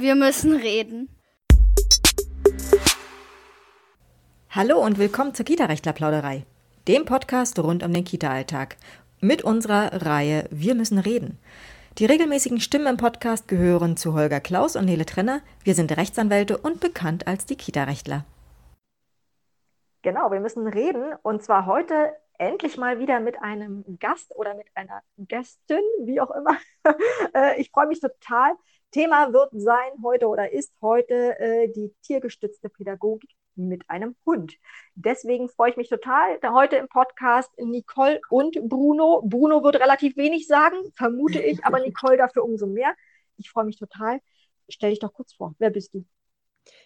Wir müssen reden. Hallo und willkommen zur Kita-Rechtler-Plauderei, dem Podcast rund um den Kita-Alltag. Mit unserer Reihe Wir müssen reden. Die regelmäßigen Stimmen im Podcast gehören zu Holger Klaus und Nele Trenner. Wir sind Rechtsanwälte und bekannt als die Kita-Rechtler. Genau, wir müssen reden und zwar heute endlich mal wieder mit einem Gast oder mit einer Gästin, wie auch immer. Äh, ich freue mich total. Thema wird sein heute oder ist heute äh, die tiergestützte Pädagogik mit einem Hund. Deswegen freue ich mich total. Da heute im Podcast Nicole und Bruno. Bruno wird relativ wenig sagen, vermute ich, aber Nicole dafür umso mehr. Ich freue mich total. Stell dich doch kurz vor. Wer bist du?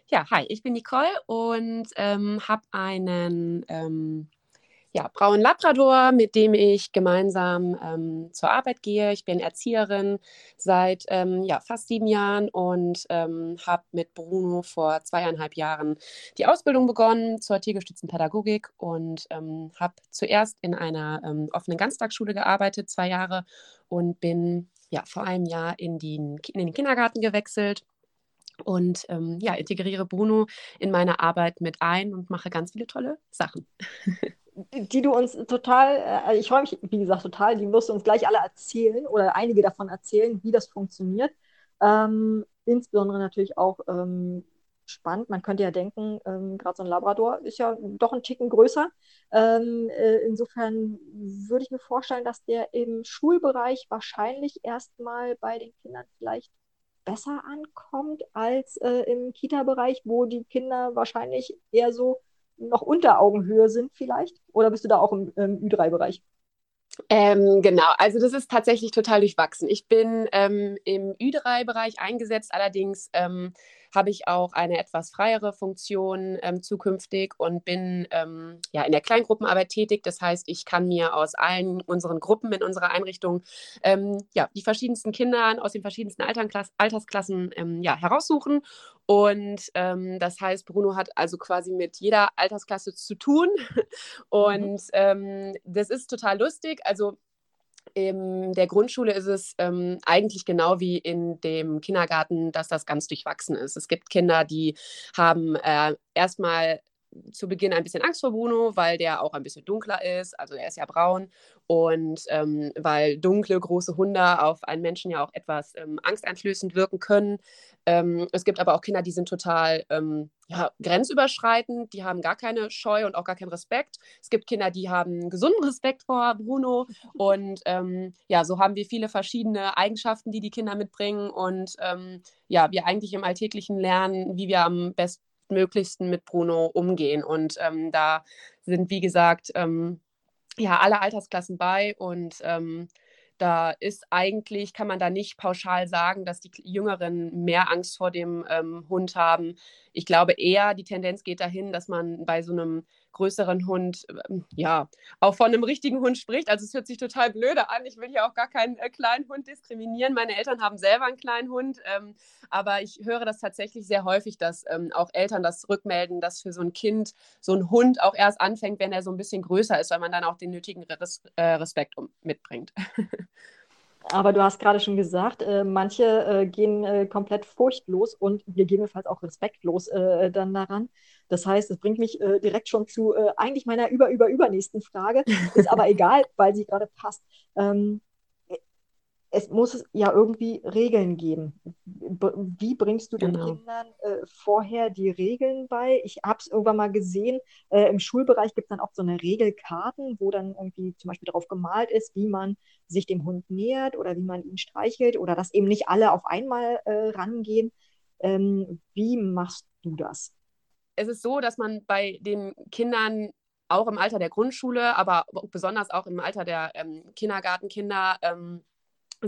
Ja, hi, ich bin Nicole und ähm, habe einen ähm, ja, braunen Labrador, mit dem ich gemeinsam ähm, zur Arbeit gehe. Ich bin Erzieherin seit ähm, ja, fast sieben Jahren und ähm, habe mit Bruno vor zweieinhalb Jahren die Ausbildung begonnen zur tiergestützten Pädagogik und ähm, habe zuerst in einer ähm, offenen Ganztagsschule gearbeitet, zwei Jahre, und bin ja, vor einem Jahr in, die, in den Kindergarten gewechselt und ähm, ja, integriere Bruno in meine Arbeit mit ein und mache ganz viele tolle Sachen. die du uns total, äh, ich freue mich, wie gesagt, total, die wirst du uns gleich alle erzählen oder einige davon erzählen, wie das funktioniert. Ähm, insbesondere natürlich auch ähm, spannend. Man könnte ja denken, ähm, gerade so ein Labrador ist ja doch ein Ticken größer. Ähm, äh, insofern würde ich mir vorstellen, dass der im Schulbereich wahrscheinlich erstmal bei den Kindern vielleicht besser ankommt als äh, im Kita-Bereich, wo die Kinder wahrscheinlich eher so noch unter Augenhöhe sind vielleicht? Oder bist du da auch im, im Ü3-Bereich? Ähm, genau, also das ist tatsächlich total durchwachsen. Ich bin ähm, im Ü3-Bereich eingesetzt, allerdings ähm, habe ich auch eine etwas freiere Funktion ähm, zukünftig und bin ähm, ja in der Kleingruppenarbeit tätig. Das heißt, ich kann mir aus allen unseren Gruppen in unserer Einrichtung ähm, ja, die verschiedensten Kinder aus den verschiedensten Altersklassen ähm, ja, heraussuchen. Und ähm, das heißt, Bruno hat also quasi mit jeder Altersklasse zu tun. Und mhm. Ähm, das ist total lustig. Also in der Grundschule ist es ähm, eigentlich genau wie in dem Kindergarten, dass das ganz durchwachsen ist. Es gibt Kinder, die haben äh, erstmal zu Beginn ein bisschen Angst vor Bruno, weil der auch ein bisschen dunkler ist. Also er ist ja braun und ähm, weil dunkle, große Hunde auf einen Menschen ja auch etwas ähm, angsteinflößend wirken können. Ähm, es gibt aber auch Kinder, die sind total ähm, ja, grenzüberschreitend, die haben gar keine Scheu und auch gar keinen Respekt. Es gibt Kinder, die haben gesunden Respekt vor Bruno. Und ähm, ja, so haben wir viele verschiedene Eigenschaften, die die Kinder mitbringen. Und ähm, ja, wir eigentlich im Alltäglichen lernen, wie wir am bestmöglichsten mit Bruno umgehen. Und ähm, da sind, wie gesagt, ähm, ja, alle Altersklassen bei und da ist eigentlich, kann man da nicht pauschal sagen, dass die Jüngeren mehr Angst vor dem ähm, Hund haben. Ich glaube eher, die Tendenz geht dahin, dass man bei so einem größeren Hund, ähm, ja, auch von einem richtigen Hund spricht. Also es hört sich total blöde an. Ich will hier auch gar keinen äh, kleinen Hund diskriminieren. Meine Eltern haben selber einen kleinen Hund, ähm, aber ich höre das tatsächlich sehr häufig, dass ähm, auch Eltern das rückmelden, dass für so ein Kind so ein Hund auch erst anfängt, wenn er so ein bisschen größer ist, weil man dann auch den nötigen Res äh, Respekt um mitbringt. Aber du hast gerade schon gesagt, äh, manche äh, gehen äh, komplett furchtlos und gegebenenfalls auch respektlos äh, dann daran. Das heißt, es bringt mich äh, direkt schon zu äh, eigentlich meiner über, über, übernächsten Frage. Ist aber egal, weil sie gerade passt. Ähm, es muss ja irgendwie Regeln geben. Wie bringst du den genau. Kindern äh, vorher die Regeln bei? Ich habe es irgendwann mal gesehen, äh, im Schulbereich gibt es dann auch so eine Regelkarten, wo dann irgendwie zum Beispiel darauf gemalt ist, wie man sich dem Hund nähert oder wie man ihn streichelt oder dass eben nicht alle auf einmal äh, rangehen. Ähm, wie machst du das? Es ist so, dass man bei den Kindern auch im Alter der Grundschule, aber besonders auch im Alter der ähm, Kindergartenkinder ähm,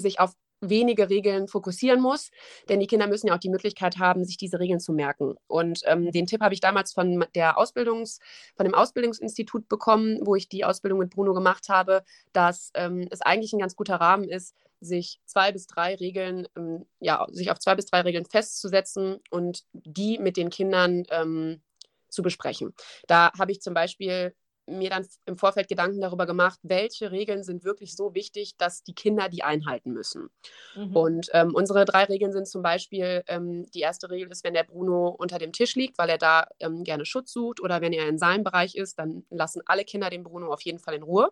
sich auf wenige Regeln fokussieren muss, denn die Kinder müssen ja auch die Möglichkeit haben, sich diese Regeln zu merken. Und ähm, den Tipp habe ich damals von der Ausbildungs, von dem Ausbildungsinstitut bekommen, wo ich die Ausbildung mit Bruno gemacht habe, dass ähm, es eigentlich ein ganz guter Rahmen ist, sich zwei bis drei Regeln, ähm, ja, sich auf zwei bis drei Regeln festzusetzen und die mit den Kindern ähm, zu besprechen. Da habe ich zum Beispiel mir dann im Vorfeld Gedanken darüber gemacht, welche Regeln sind wirklich so wichtig, dass die Kinder die einhalten müssen. Mhm. Und ähm, unsere drei Regeln sind zum Beispiel, ähm, die erste Regel ist, wenn der Bruno unter dem Tisch liegt, weil er da ähm, gerne Schutz sucht oder wenn er in seinem Bereich ist, dann lassen alle Kinder den Bruno auf jeden Fall in Ruhe.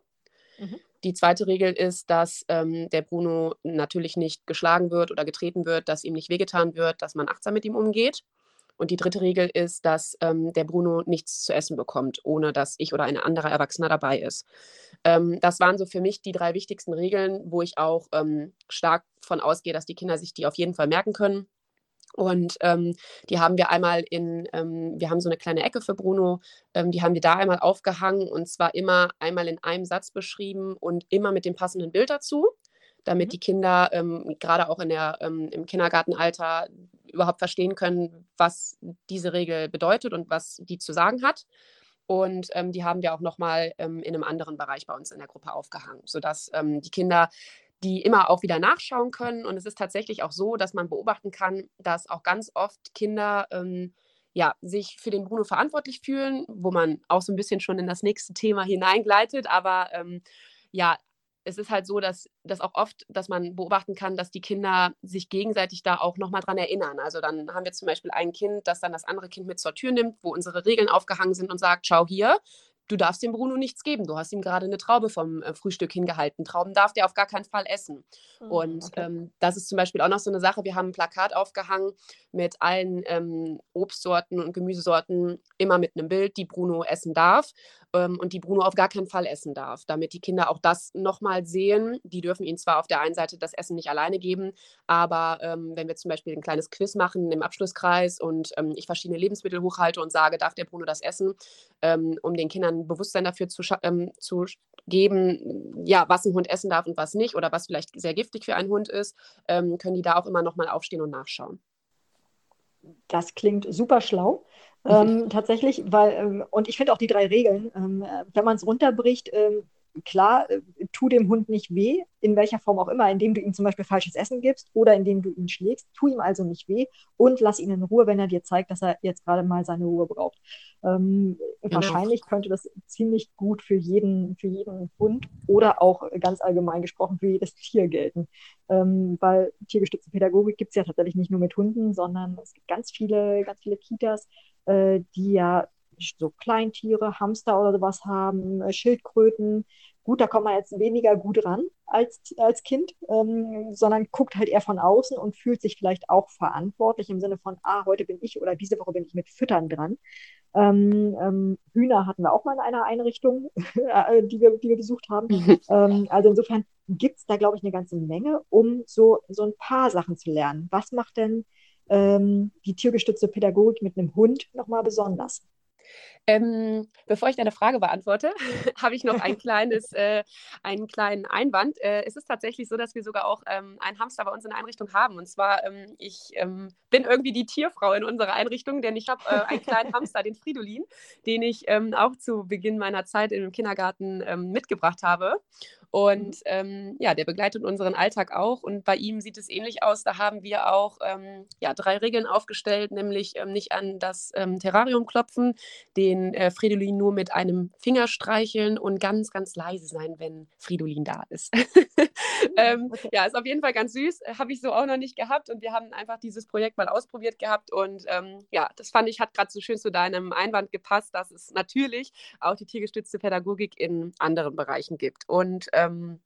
Mhm. Die zweite Regel ist, dass ähm, der Bruno natürlich nicht geschlagen wird oder getreten wird, dass ihm nicht wehgetan wird, dass man achtsam mit ihm umgeht. Und die dritte Regel ist, dass ähm, der Bruno nichts zu essen bekommt, ohne dass ich oder ein anderer Erwachsener dabei ist. Ähm, das waren so für mich die drei wichtigsten Regeln, wo ich auch ähm, stark von ausgehe, dass die Kinder sich die auf jeden Fall merken können. Und ähm, die haben wir einmal in, ähm, wir haben so eine kleine Ecke für Bruno, ähm, die haben wir da einmal aufgehangen und zwar immer einmal in einem Satz beschrieben und immer mit dem passenden Bild dazu, damit mhm. die Kinder ähm, gerade auch in der, ähm, im Kindergartenalter überhaupt verstehen können, was diese Regel bedeutet und was die zu sagen hat. Und ähm, die haben wir auch nochmal ähm, in einem anderen Bereich bei uns in der Gruppe aufgehangen, sodass ähm, die Kinder die immer auch wieder nachschauen können. Und es ist tatsächlich auch so, dass man beobachten kann, dass auch ganz oft Kinder ähm, ja, sich für den Bruno verantwortlich fühlen, wo man auch so ein bisschen schon in das nächste Thema hineingleitet. Aber ähm, ja, es ist halt so, dass das auch oft, dass man beobachten kann, dass die Kinder sich gegenseitig da auch nochmal dran erinnern. Also dann haben wir zum Beispiel ein Kind, das dann das andere Kind mit zur Tür nimmt, wo unsere Regeln aufgehangen sind und sagt, schau hier, du darfst dem Bruno nichts geben. Du hast ihm gerade eine Traube vom äh, Frühstück hingehalten. Trauben darf der auf gar keinen Fall essen. Mhm, und okay. ähm, das ist zum Beispiel auch noch so eine Sache. Wir haben ein Plakat aufgehangen mit allen ähm, Obstsorten und Gemüsesorten, immer mit einem Bild, die Bruno essen darf ähm, und die Bruno auf gar keinen Fall essen darf, damit die Kinder auch das nochmal sehen. Die dürfen ihnen zwar auf der einen Seite das Essen nicht alleine geben, aber ähm, wenn wir zum Beispiel ein kleines Quiz machen im Abschlusskreis und ähm, ich verschiedene Lebensmittel hochhalte und sage, darf der Bruno das essen, ähm, um den Kindern ein Bewusstsein dafür zu, ähm, zu geben, ja, was ein Hund essen darf und was nicht oder was vielleicht sehr giftig für einen Hund ist, können die da auch immer nochmal aufstehen und nachschauen. Das klingt super schlau. Ähm, tatsächlich, weil, ähm, und ich finde auch die drei Regeln, ähm, wenn man es runterbricht, ähm, klar, äh, tu dem Hund nicht weh, in welcher Form auch immer, indem du ihm zum Beispiel falsches Essen gibst oder indem du ihn schlägst. Tu ihm also nicht weh und lass ihn in Ruhe, wenn er dir zeigt, dass er jetzt gerade mal seine Ruhe braucht. Ähm, genau. Wahrscheinlich könnte das ziemlich gut für jeden, für jeden Hund oder auch ganz allgemein gesprochen für jedes Tier gelten. Ähm, weil tiergestützte Pädagogik gibt es ja tatsächlich nicht nur mit Hunden, sondern es gibt ganz viele, ganz viele Kitas, äh, die ja so Kleintiere, Hamster oder sowas haben, äh, Schildkröten. Gut, da kommt man jetzt weniger gut ran als, als Kind, ähm, sondern guckt halt eher von außen und fühlt sich vielleicht auch verantwortlich im Sinne von, ah, heute bin ich oder diese Woche bin ich mit Füttern dran. Ähm, ähm, Hühner hatten wir auch mal in einer Einrichtung, äh, die, wir, die wir besucht haben. ähm, also insofern gibt es da, glaube ich, eine ganze Menge, um so, so ein paar Sachen zu lernen. Was macht denn ähm, die tiergestützte Pädagogik mit einem Hund nochmal besonders? Ähm, bevor ich deine Frage beantworte, habe ich noch ein kleines, äh, einen kleinen Einwand. Äh, es ist tatsächlich so, dass wir sogar auch ähm, einen Hamster bei uns in der Einrichtung haben. Und zwar, ähm, ich ähm, bin irgendwie die Tierfrau in unserer Einrichtung, denn ich habe äh, einen kleinen Hamster, den Fridolin, den ich ähm, auch zu Beginn meiner Zeit im Kindergarten ähm, mitgebracht habe. Und mhm. ähm, ja, der begleitet unseren Alltag auch. Und bei ihm sieht es ähnlich aus. Da haben wir auch ähm, ja, drei Regeln aufgestellt, nämlich ähm, nicht an das ähm, Terrarium klopfen, den äh, Fridolin nur mit einem Finger streicheln und ganz, ganz leise sein, wenn Fridolin da ist. Ähm, okay. Ja, ist auf jeden Fall ganz süß. Habe ich so auch noch nicht gehabt. Und wir haben einfach dieses Projekt mal ausprobiert gehabt. Und ähm, ja, das fand ich, hat gerade so schön zu deinem Einwand gepasst, dass es natürlich auch die tiergestützte Pädagogik in anderen Bereichen gibt. Und ähm,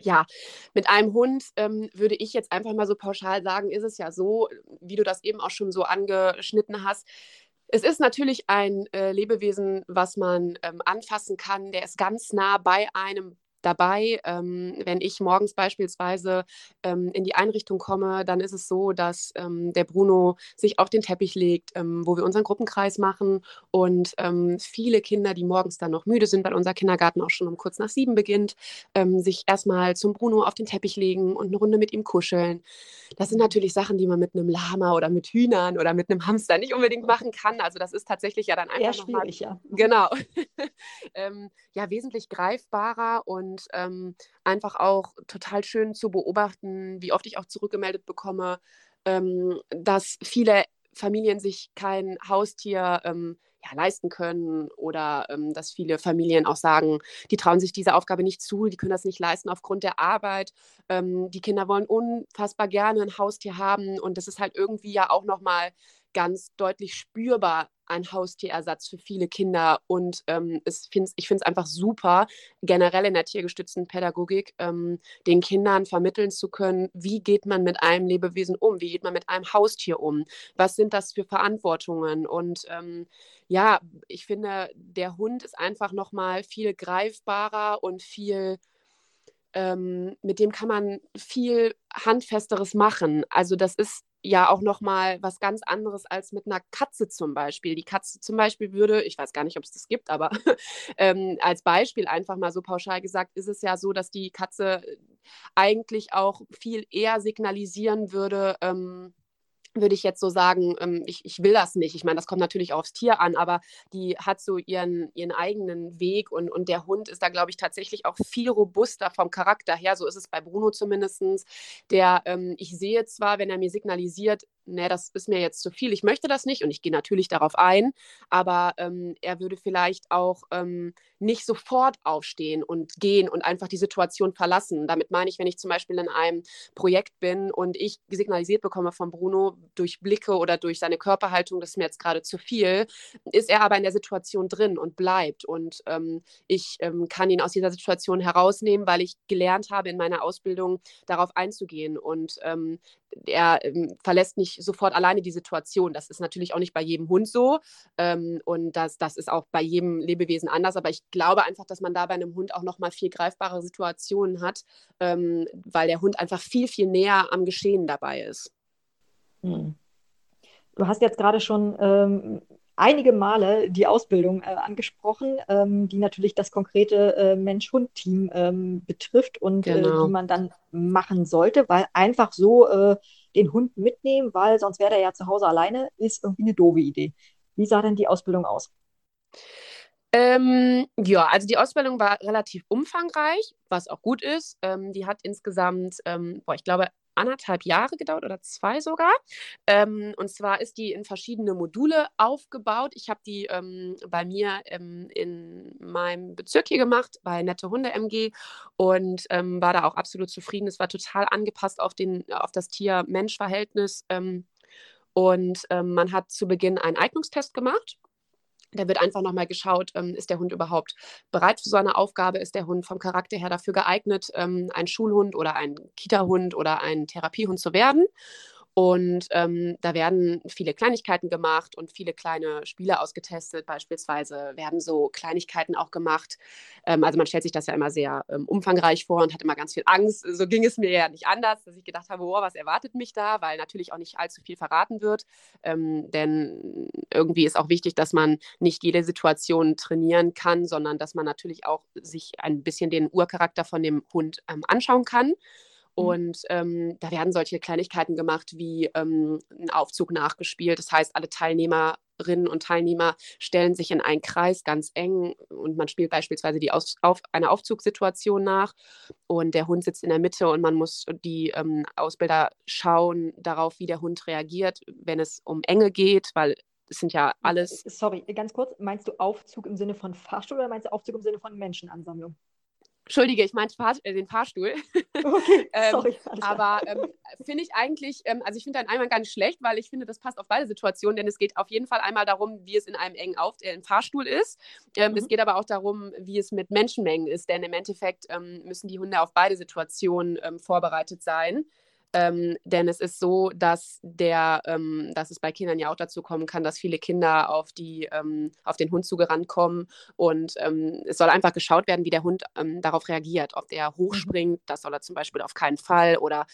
ja, mit einem Hund ähm, würde ich jetzt einfach mal so pauschal sagen, ist es ja so, wie du das eben auch schon so angeschnitten hast. Es ist natürlich ein äh, Lebewesen, was man ähm, anfassen kann. Der ist ganz nah bei einem dabei. Ähm, wenn ich morgens beispielsweise ähm, in die Einrichtung komme, dann ist es so, dass ähm, der Bruno sich auf den Teppich legt, ähm, wo wir unseren Gruppenkreis machen und ähm, viele Kinder, die morgens dann noch müde sind, weil unser Kindergarten auch schon um kurz nach sieben beginnt, ähm, sich erstmal zum Bruno auf den Teppich legen und eine Runde mit ihm kuscheln. Das sind natürlich Sachen, die man mit einem Lama oder mit Hühnern oder mit einem Hamster nicht unbedingt machen kann. Also das ist tatsächlich ja dann einfach nochmal, ja. genau, ja wesentlich greifbarer und und ähm, einfach auch total schön zu beobachten, wie oft ich auch zurückgemeldet bekomme, ähm, dass viele Familien sich kein Haustier ähm, ja, leisten können oder ähm, dass viele Familien auch sagen, die trauen sich diese Aufgabe nicht zu, die können das nicht leisten aufgrund der Arbeit. Ähm, die Kinder wollen unfassbar gerne ein Haustier haben und das ist halt irgendwie ja auch nochmal ganz deutlich spürbar ein Haustierersatz für viele Kinder. Und ähm, es find's, ich finde es einfach super, generell in der tiergestützten Pädagogik ähm, den Kindern vermitteln zu können, wie geht man mit einem Lebewesen um, wie geht man mit einem Haustier um, was sind das für Verantwortungen. Und ähm, ja, ich finde, der Hund ist einfach nochmal viel greifbarer und viel ähm, mit dem kann man viel Handfesteres machen. Also das ist ja auch noch mal was ganz anderes als mit einer Katze zum Beispiel. Die Katze zum Beispiel würde, ich weiß gar nicht, ob es das gibt, aber ähm, als Beispiel einfach mal so pauschal gesagt, ist es ja so, dass die Katze eigentlich auch viel eher signalisieren würde, ähm, würde ich jetzt so sagen, ähm, ich, ich will das nicht. Ich meine, das kommt natürlich aufs Tier an, aber die hat so ihren, ihren eigenen Weg und, und der Hund ist da, glaube ich, tatsächlich auch viel robuster vom Charakter her. So ist es bei Bruno zumindest. Der, ähm, ich sehe zwar, wenn er mir signalisiert, ne, das ist mir jetzt zu viel, ich möchte das nicht und ich gehe natürlich darauf ein, aber ähm, er würde vielleicht auch ähm, nicht sofort aufstehen und gehen und einfach die Situation verlassen. Damit meine ich, wenn ich zum Beispiel in einem Projekt bin und ich signalisiert bekomme von Bruno durch Blicke oder durch seine Körperhaltung, das ist mir jetzt gerade zu viel, ist er aber in der Situation drin und bleibt und ähm, ich ähm, kann ihn aus dieser Situation herausnehmen, weil ich gelernt habe in meiner Ausbildung darauf einzugehen und ähm, er ähm, verlässt nicht sofort alleine die Situation. Das ist natürlich auch nicht bei jedem Hund so ähm, und das, das ist auch bei jedem Lebewesen anders. Aber ich glaube einfach, dass man da bei einem Hund auch noch mal viel greifbare Situationen hat, ähm, weil der Hund einfach viel, viel näher am Geschehen dabei ist. Hm. Du hast jetzt gerade schon ähm, einige Male die Ausbildung äh, angesprochen, ähm, die natürlich das konkrete äh, Mensch-Hund-Team ähm, betrifft und genau. äh, die man dann machen sollte, weil einfach so äh, den Hund mitnehmen, weil sonst wäre er ja zu Hause alleine, ist irgendwie eine doofe Idee. Wie sah denn die Ausbildung aus? Ähm, ja, also die Ausbildung war relativ umfangreich, was auch gut ist. Ähm, die hat insgesamt, ähm, boah, ich glaube, anderthalb Jahre gedauert oder zwei sogar. Ähm, und zwar ist die in verschiedene Module aufgebaut. Ich habe die ähm, bei mir ähm, in meinem Bezirk hier gemacht, bei Nette Hunde MG und ähm, war da auch absolut zufrieden. Es war total angepasst auf, den, auf das Tier-Mensch-Verhältnis. Ähm, und ähm, man hat zu Beginn einen Eignungstest gemacht. Da wird einfach nochmal geschaut, ähm, ist der Hund überhaupt bereit für so eine Aufgabe? Ist der Hund vom Charakter her dafür geeignet, ähm, ein Schulhund oder ein Kita-Hund oder ein Therapiehund zu werden? Und ähm, da werden viele Kleinigkeiten gemacht und viele kleine Spiele ausgetestet. Beispielsweise werden so Kleinigkeiten auch gemacht. Ähm, also man stellt sich das ja immer sehr ähm, umfangreich vor und hat immer ganz viel Angst. So ging es mir ja nicht anders, dass ich gedacht habe, oh, was erwartet mich da, weil natürlich auch nicht allzu viel verraten wird. Ähm, denn irgendwie ist auch wichtig, dass man nicht jede Situation trainieren kann, sondern dass man natürlich auch sich ein bisschen den Urcharakter von dem Hund ähm, anschauen kann. Mhm. Und ähm, da werden solche Kleinigkeiten gemacht wie ähm, ein Aufzug nachgespielt. Das heißt, alle Teilnehmerinnen und Teilnehmer stellen sich in einen Kreis ganz eng und man spielt beispielsweise die Aus auf eine Aufzugssituation nach und der Hund sitzt in der Mitte und man muss die ähm, Ausbilder schauen darauf, wie der Hund reagiert, wenn es um Enge geht, weil es sind ja alles. Sorry, ganz kurz, meinst du Aufzug im Sinne von Fahrstuhl oder meinst du Aufzug im Sinne von Menschenansammlung? Entschuldige, ich meinte Fahr äh, den Fahrstuhl. Okay, ähm, sorry. aber ähm, finde ich eigentlich, ähm, also ich finde deinen einmal gar nicht schlecht, weil ich finde, das passt auf beide Situationen, denn es geht auf jeden Fall einmal darum, wie es in einem engen auf äh, Fahrstuhl ist. Ähm, mhm. Es geht aber auch darum, wie es mit Menschenmengen ist, denn im Endeffekt ähm, müssen die Hunde auf beide Situationen vorbereitet sein. Ähm, denn es ist so, dass der, ähm, dass es bei Kindern ja auch dazu kommen kann, dass viele Kinder auf die, ähm, auf den Hund zugerannt kommen. Und ähm, es soll einfach geschaut werden, wie der Hund ähm, darauf reagiert, ob der mhm. hochspringt, das soll er zum Beispiel auf keinen Fall. Oder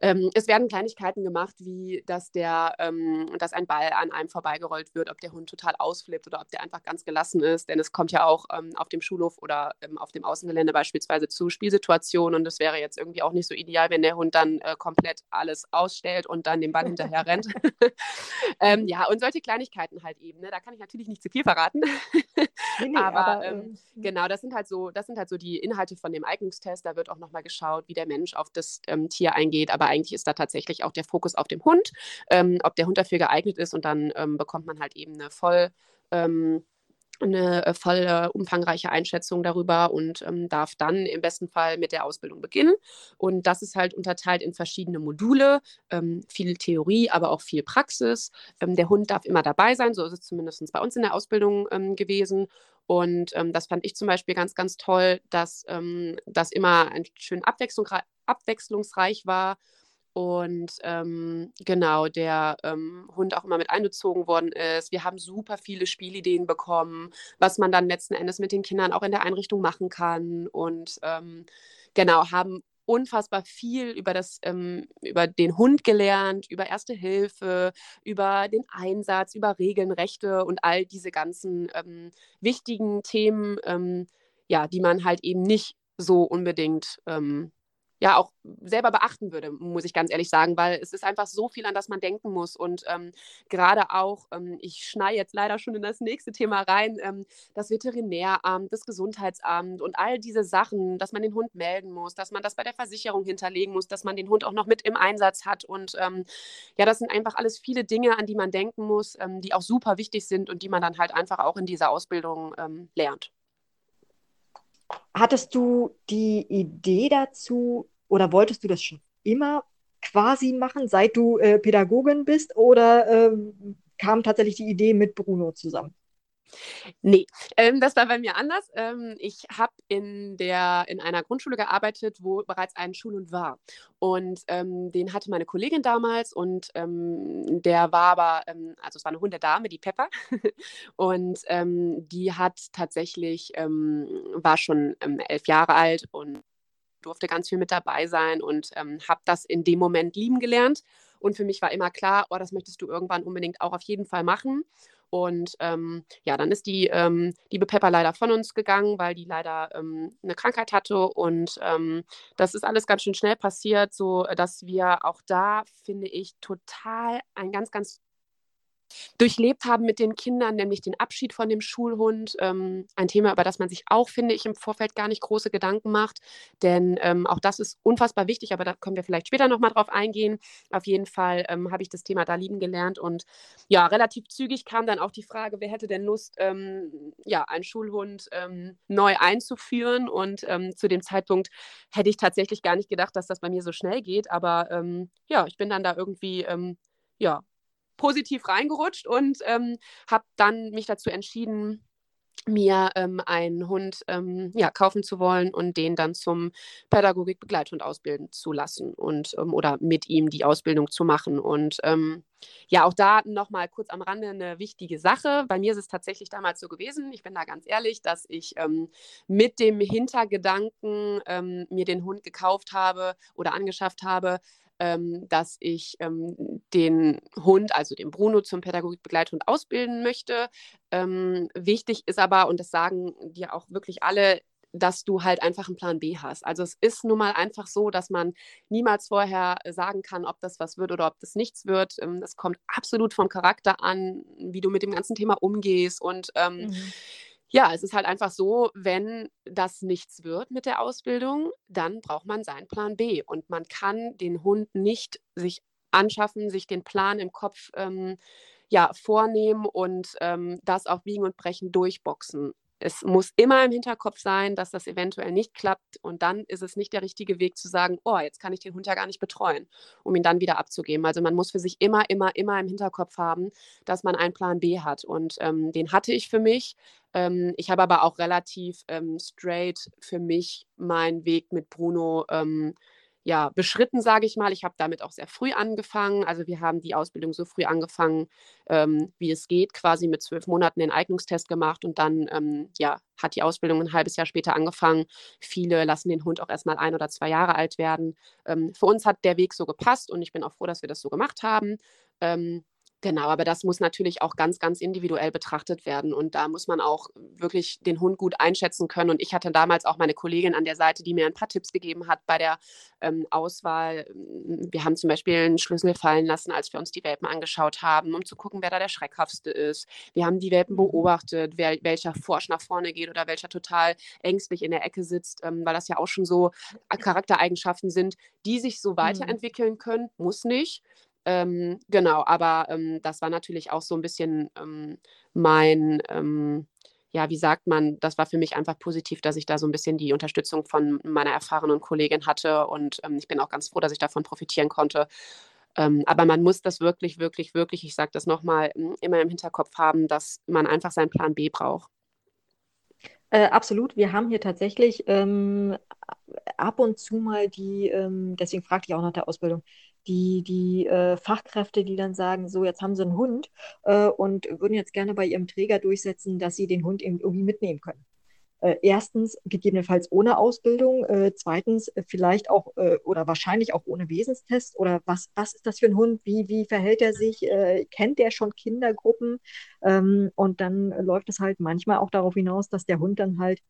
ähm, es werden Kleinigkeiten gemacht, wie dass, der, ähm, dass ein Ball an einem vorbeigerollt wird, ob der Hund total ausflippt oder ob der einfach ganz gelassen ist. Denn es kommt ja auch ähm, auf dem Schulhof oder ähm, auf dem Außengelände beispielsweise zu Spielsituationen. Und es wäre jetzt irgendwie auch nicht so ideal, wenn der Hund dann äh, komplett alles ausstellt und dann den Ball hinterher rennt. Ähm, ja, und solche Kleinigkeiten halt eben. Ne? Da kann ich natürlich nicht zu viel verraten. Nee, nee, aber, aber ähm, ähm hm. genau, das sind halt so, das sind halt so die Inhalte von dem Eignungstest. Da wird auch nochmal geschaut, wie der Mensch auf das ähm, Tier eingeht. Aber eigentlich ist da tatsächlich auch der Fokus auf dem Hund, ähm, ob der Hund dafür geeignet ist und dann ähm, bekommt man halt eben eine voll ähm, eine äh, voll äh, umfangreiche Einschätzung darüber und ähm, darf dann im besten Fall mit der Ausbildung beginnen. Und das ist halt unterteilt in verschiedene Module, ähm, viel Theorie, aber auch viel Praxis. Ähm, der Hund darf immer dabei sein, so ist es zumindest bei uns in der Ausbildung ähm, gewesen. Und ähm, das fand ich zum Beispiel ganz, ganz toll, dass ähm, das immer ein schön abwechslungsreich war und ähm, genau, der ähm, Hund auch immer mit einbezogen worden ist. Wir haben super viele Spielideen bekommen, was man dann letzten Endes mit den Kindern auch in der Einrichtung machen kann. Und ähm, genau, haben unfassbar viel über, das, ähm, über den Hund gelernt, über Erste Hilfe, über den Einsatz, über Regeln, Rechte und all diese ganzen ähm, wichtigen Themen, ähm, ja, die man halt eben nicht so unbedingt ja auch selber beachten würde, muss ich ganz ehrlich sagen, weil es ist einfach so viel, an das man denken muss. Und ähm, gerade auch, ähm, ich schneide jetzt leider schon in das nächste Thema rein, ähm, das Veterinäramt, das Gesundheitsamt und all diese Sachen, dass man den Hund melden muss, dass man das bei der Versicherung hinterlegen muss, dass man den Hund auch noch mit im Einsatz hat. Und ähm, ja, das sind einfach alles viele Dinge, an die man denken muss, ähm, die auch super wichtig sind und die man dann halt einfach auch in dieser Ausbildung ähm, lernt. Hattest du die Idee dazu, oder wolltest du das schon immer quasi machen, seit du äh, Pädagogin bist? Oder äh, kam tatsächlich die Idee mit Bruno zusammen? Nee, ähm, das war bei mir anders. Ähm, ich habe in, in einer Grundschule gearbeitet, wo bereits ein Schulhund war. Und ähm, den hatte meine Kollegin damals und ähm, der war aber, ähm, also es war eine Hundedame, die Pepper. und ähm, die hat tatsächlich, war schon elf Jahre alt und durfte ganz viel mit dabei sein und habe das in dem Moment lieben gelernt. Und für mich war immer klar, oh, das möchtest du irgendwann unbedingt auch auf jeden Fall machen. Und ähm, ja, dann ist die ähm, liebe Pepper leider von uns gegangen, weil die leider ähm, eine Krankheit hatte. Und ähm, das ist alles ganz schön schnell passiert, so dass wir auch da, finde ich, total ein ganz, ganz durchlebt haben mit den Kindern, nämlich den Abschied von dem Schulhund. Ähm, ein Thema, über das man sich auch, finde ich, im Vorfeld gar nicht große Gedanken macht. Denn ähm, auch das ist unfassbar wichtig, aber da können wir vielleicht später nochmal drauf eingehen. Auf jeden Fall ähm, habe ich das Thema da lieben gelernt. Und ja, relativ zügig kam dann auch die Frage, wer hätte denn Lust, ähm, ja, einen Schulhund ähm, neu einzuführen. Und ähm, zu dem Zeitpunkt hätte ich tatsächlich gar nicht gedacht, dass das bei mir so schnell geht. Aber ja, ich bin dann da irgendwie ja, positiv reingerutscht und ähm, habe dann mich dazu entschieden, mir ähm, einen Hund ähm, ja, kaufen zu wollen und den dann zum Pädagogik-Begleithund ausbilden zu lassen und ähm, oder mit ihm die Ausbildung zu machen. Und ähm, ja, auch da nochmal kurz am Rande eine wichtige Sache. Bei mir ist es tatsächlich damals so gewesen, ich bin da ganz ehrlich, dass ich ähm, mit dem Hintergedanken ähm, mir den Hund gekauft habe oder angeschafft habe, ähm, dass ich ähm, den Hund, also den Bruno, zum Pädagogikbegleithund ausbilden möchte. Ähm, wichtig ist aber, und das sagen dir auch wirklich alle, dass du halt einfach einen Plan B hast. Also es ist nun mal einfach so, dass man niemals vorher sagen kann, ob das was wird oder ob das nichts wird. Ähm, das kommt absolut vom Charakter an, wie du mit dem ganzen Thema umgehst und ähm, mhm ja, es ist halt einfach so, wenn das nichts wird mit der Ausbildung, dann braucht man seinen Plan B. Und man kann den Hund nicht sich anschaffen, sich den Plan im Kopf ähm, ja, vornehmen und ähm, das auf Biegen und Brechen durchboxen. Es muss immer im Hinterkopf sein, dass das eventuell nicht klappt und dann ist es nicht der richtige Weg zu sagen, oh, jetzt kann ich den Hund ja gar nicht betreuen, um ihn dann wieder abzugeben. Also man muss für sich immer, immer, immer im Hinterkopf haben, dass man einen Plan B hat und ähm, den hatte ich für mich. Ähm, ich habe aber auch relativ ähm, straight für mich meinen Weg mit Bruno ähm, ja, beschritten, sage ich mal. Ich habe damit auch sehr früh angefangen. Also wir haben die Ausbildung so früh angefangen, ähm, wie es geht, quasi mit zwölf Monaten den Eignungstest gemacht und dann ähm, ja, hat die Ausbildung ein halbes Jahr später angefangen. Viele lassen den Hund auch erst mal ein oder zwei Jahre alt werden. Ähm, für uns hat der Weg so gepasst und ich bin auch froh, dass wir das so gemacht haben. Ähm, Genau, aber das muss natürlich auch ganz, ganz individuell betrachtet werden. Und da muss man auch wirklich den Hund gut einschätzen können. Und ich hatte damals auch meine Kollegin an der Seite, die mir ein paar Tipps gegeben hat bei der ähm, Auswahl. Wir haben zum Beispiel einen Schlüssel fallen lassen, als wir uns die Welpen angeschaut haben, um zu gucken, wer da der schreckhaftste ist. Wir haben die Welpen mhm. beobachtet, wer, welcher forsch nach vorne geht oder welcher total ängstlich in der Ecke sitzt, ähm, weil das ja auch schon so Charaktereigenschaften sind, die sich so mhm. weiterentwickeln können. Muss nicht. Ähm, genau, aber ähm, das war natürlich auch so ein bisschen ähm, mein, ähm, ja, wie sagt man, das war für mich einfach positiv, dass ich da so ein bisschen die Unterstützung von meiner erfahrenen Kollegin hatte und ähm, ich bin auch ganz froh, dass ich davon profitieren konnte. Ähm, aber man muss das wirklich, wirklich, wirklich, ich sage das nochmal, immer im Hinterkopf haben, dass man einfach seinen Plan B braucht. Äh, absolut. Wir haben hier tatsächlich ähm, ab und zu mal die, ähm, deswegen fragte ich auch nach der Ausbildung, die, die äh, Fachkräfte, die dann sagen, so, jetzt haben sie einen Hund äh, und würden jetzt gerne bei ihrem Träger durchsetzen, dass sie den Hund eben irgendwie mitnehmen können. Äh, erstens, gegebenenfalls ohne Ausbildung. Äh, zweitens, äh, vielleicht auch oder wahrscheinlich auch ohne Wesenstest. Oder was, was ist das für ein Hund? Wie, wie verhält er sich? kennt der schon Kindergruppen? Ähm, und dann läuft es halt manchmal auch darauf hinaus, dass der Hund dann halt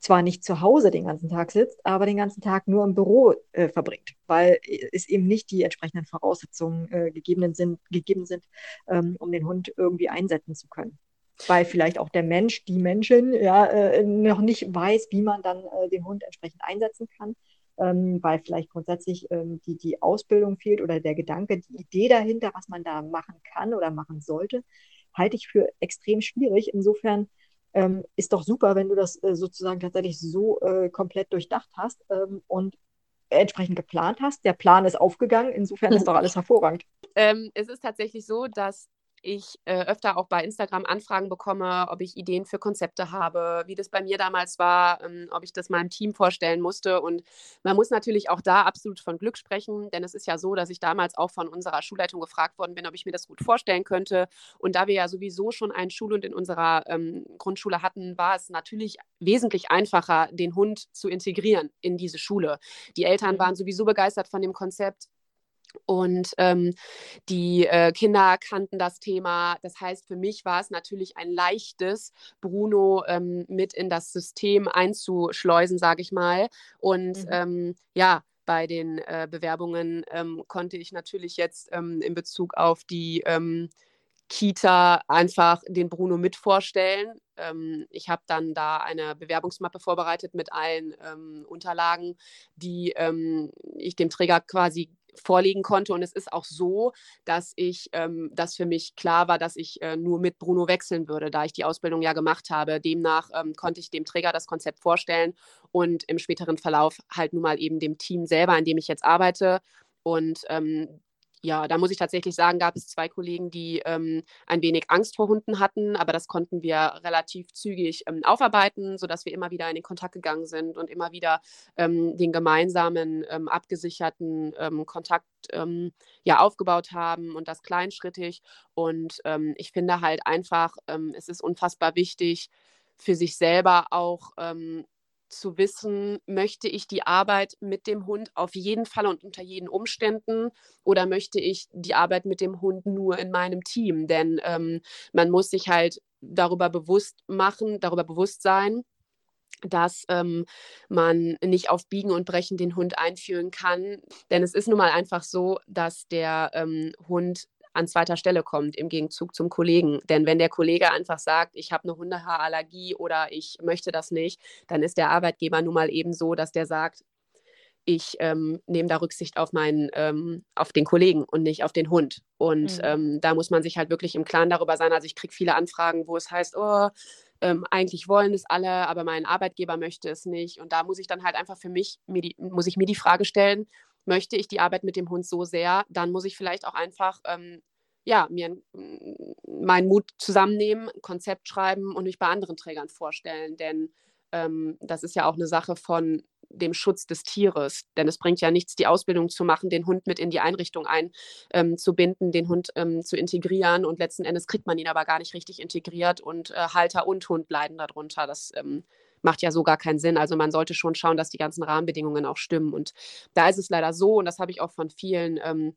zwar nicht zu Hause den ganzen Tag sitzt, aber den ganzen Tag nur im Büro äh, verbringt, weil es eben nicht die entsprechenden Voraussetzungen äh, gegeben sind, gegeben sind ähm, um den Hund irgendwie einsetzen zu können. Weil vielleicht auch der Mensch, die Menschen, ja, äh, noch nicht weiß, wie man dann äh, den Hund entsprechend einsetzen kann, ähm, weil vielleicht grundsätzlich ähm, die, die Ausbildung fehlt oder der Gedanke, die Idee dahinter, was man da machen kann oder machen sollte, halte ich für extrem schwierig. Insofern ähm, ist doch super, wenn du das äh, sozusagen tatsächlich so äh, komplett durchdacht hast ähm, und entsprechend geplant hast. Der Plan ist aufgegangen, insofern ist doch alles hervorragend. Ähm, es ist tatsächlich so, dass ich äh, öfter auch bei Instagram Anfragen bekomme, ob ich Ideen für Konzepte habe, wie das bei mir damals war, ähm, ob ich das meinem Team vorstellen musste. Und man muss natürlich auch da absolut von Glück sprechen, denn es ist ja so, dass ich damals auch von unserer Schulleitung gefragt worden bin, ob ich mir das gut vorstellen könnte. Und da wir ja sowieso schon einen Schulhund in unserer ähm, Grundschule hatten, war es natürlich wesentlich einfacher, den Hund zu integrieren in diese Schule. Die Eltern mhm. waren sowieso begeistert von dem Konzept. Und ähm, die äh, Kinder kannten das Thema. Das heißt, für mich war es natürlich ein leichtes, Bruno ähm, mit in das System einzuschleusen, sage ich mal. Und mhm. ähm, ja, bei den äh, Bewerbungen ähm, konnte ich natürlich jetzt ähm, in Bezug auf die ähm, Kita einfach den Bruno mit vorstellen. ich habe dann da eine Bewerbungsmappe vorbereitet mit allen Unterlagen, die ich dem Träger quasi vorlegen konnte. Und es ist auch so, dass ich, ähm, dass für mich klar war, dass ich äh, nur mit Bruno wechseln würde, da ich die Ausbildung ja gemacht habe. Demnach ähm, konnte ich dem Träger das Konzept vorstellen und im späteren Verlauf halt nun mal eben dem Team selber, an dem ich jetzt arbeite. Und ähm, ja, da muss ich tatsächlich sagen, gab es zwei Kollegen, die ähm, ein wenig Angst vor Hunden hatten, aber das konnten wir relativ zügig ähm, aufarbeiten, sodass wir immer wieder in den Kontakt gegangen sind und immer wieder ähm, den gemeinsamen, ähm, abgesicherten ähm, Kontakt ähm, ja, aufgebaut haben und das kleinschrittig. Und ich finde halt einfach, es ist unfassbar wichtig, für sich selber auch zu wissen, möchte ich die Arbeit mit dem Hund auf jeden Fall und unter jeden Umständen oder möchte ich die Arbeit mit dem Hund nur in meinem Team? Denn ähm, man muss sich halt darüber bewusst machen, darüber bewusst sein, dass ähm, man nicht auf Biegen und Brechen den Hund einführen kann. Denn es ist nun mal einfach so, dass der ähm, Hund an zweiter Stelle kommt im Gegenzug zum Kollegen. Denn wenn der Kollege einfach sagt, ich habe eine Hundehaarallergie oder ich möchte das nicht, dann ist der Arbeitgeber nun mal eben so, dass der sagt, ich ähm, nehme da Rücksicht auf meinen, ähm, auf den Kollegen und nicht auf den Hund. Und mhm. ähm, da muss man sich halt wirklich im Klaren darüber sein. Also ich kriege viele Anfragen, wo es heißt, oh, ähm, eigentlich wollen es alle, aber mein Arbeitgeber möchte es nicht. Und da muss ich dann halt einfach für mich, mir die, muss ich mir die Frage stellen, möchte ich die Arbeit mit dem Hund so sehr, dann muss ich vielleicht auch einfach ähm, ja, mir meinen Mut zusammennehmen, ein Konzept schreiben und mich bei anderen Trägern vorstellen. Denn ähm, das ist ja auch eine Sache von dem Schutz des Tieres. Denn es bringt ja nichts, die Ausbildung zu machen, den Hund mit in die Einrichtung einzubinden, ähm, den Hund ähm, zu integrieren und letzten Endes kriegt man ihn aber gar nicht richtig integriert und äh, Halter und Hund leiden darunter. Das ähm, macht ja so gar keinen Sinn. Also man sollte schon schauen, dass die ganzen Rahmenbedingungen auch stimmen. Und da ist es leider so, und das habe ich auch von vielen ähm,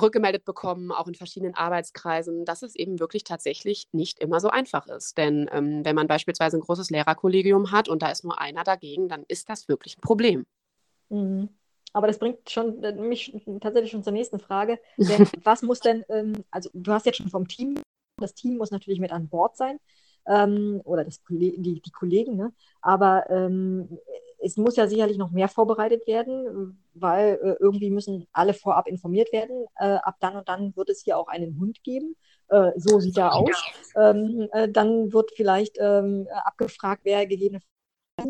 rückgemeldet bekommen, auch in verschiedenen Arbeitskreisen, dass es eben wirklich tatsächlich nicht immer so einfach ist. Denn ähm, wenn man beispielsweise ein großes Lehrerkollegium hat und da ist nur einer dagegen, dann ist das wirklich ein Problem. Mhm. Aber das bringt schon äh, mich tatsächlich schon zur nächsten Frage. Denn was muss denn, ähm, also du hast jetzt schon vom Team, das Team muss natürlich mit an Bord sein ähm, oder das, die, die Kollegen, ne? aber ähm, es muss ja sicherlich noch mehr vorbereitet werden, weil äh, irgendwie müssen alle vorab informiert werden. Äh, ab dann und dann wird es hier auch einen Hund geben. Äh, so sieht er aus. Ähm, äh, dann wird vielleicht ähm, abgefragt, wer gegebenenfalls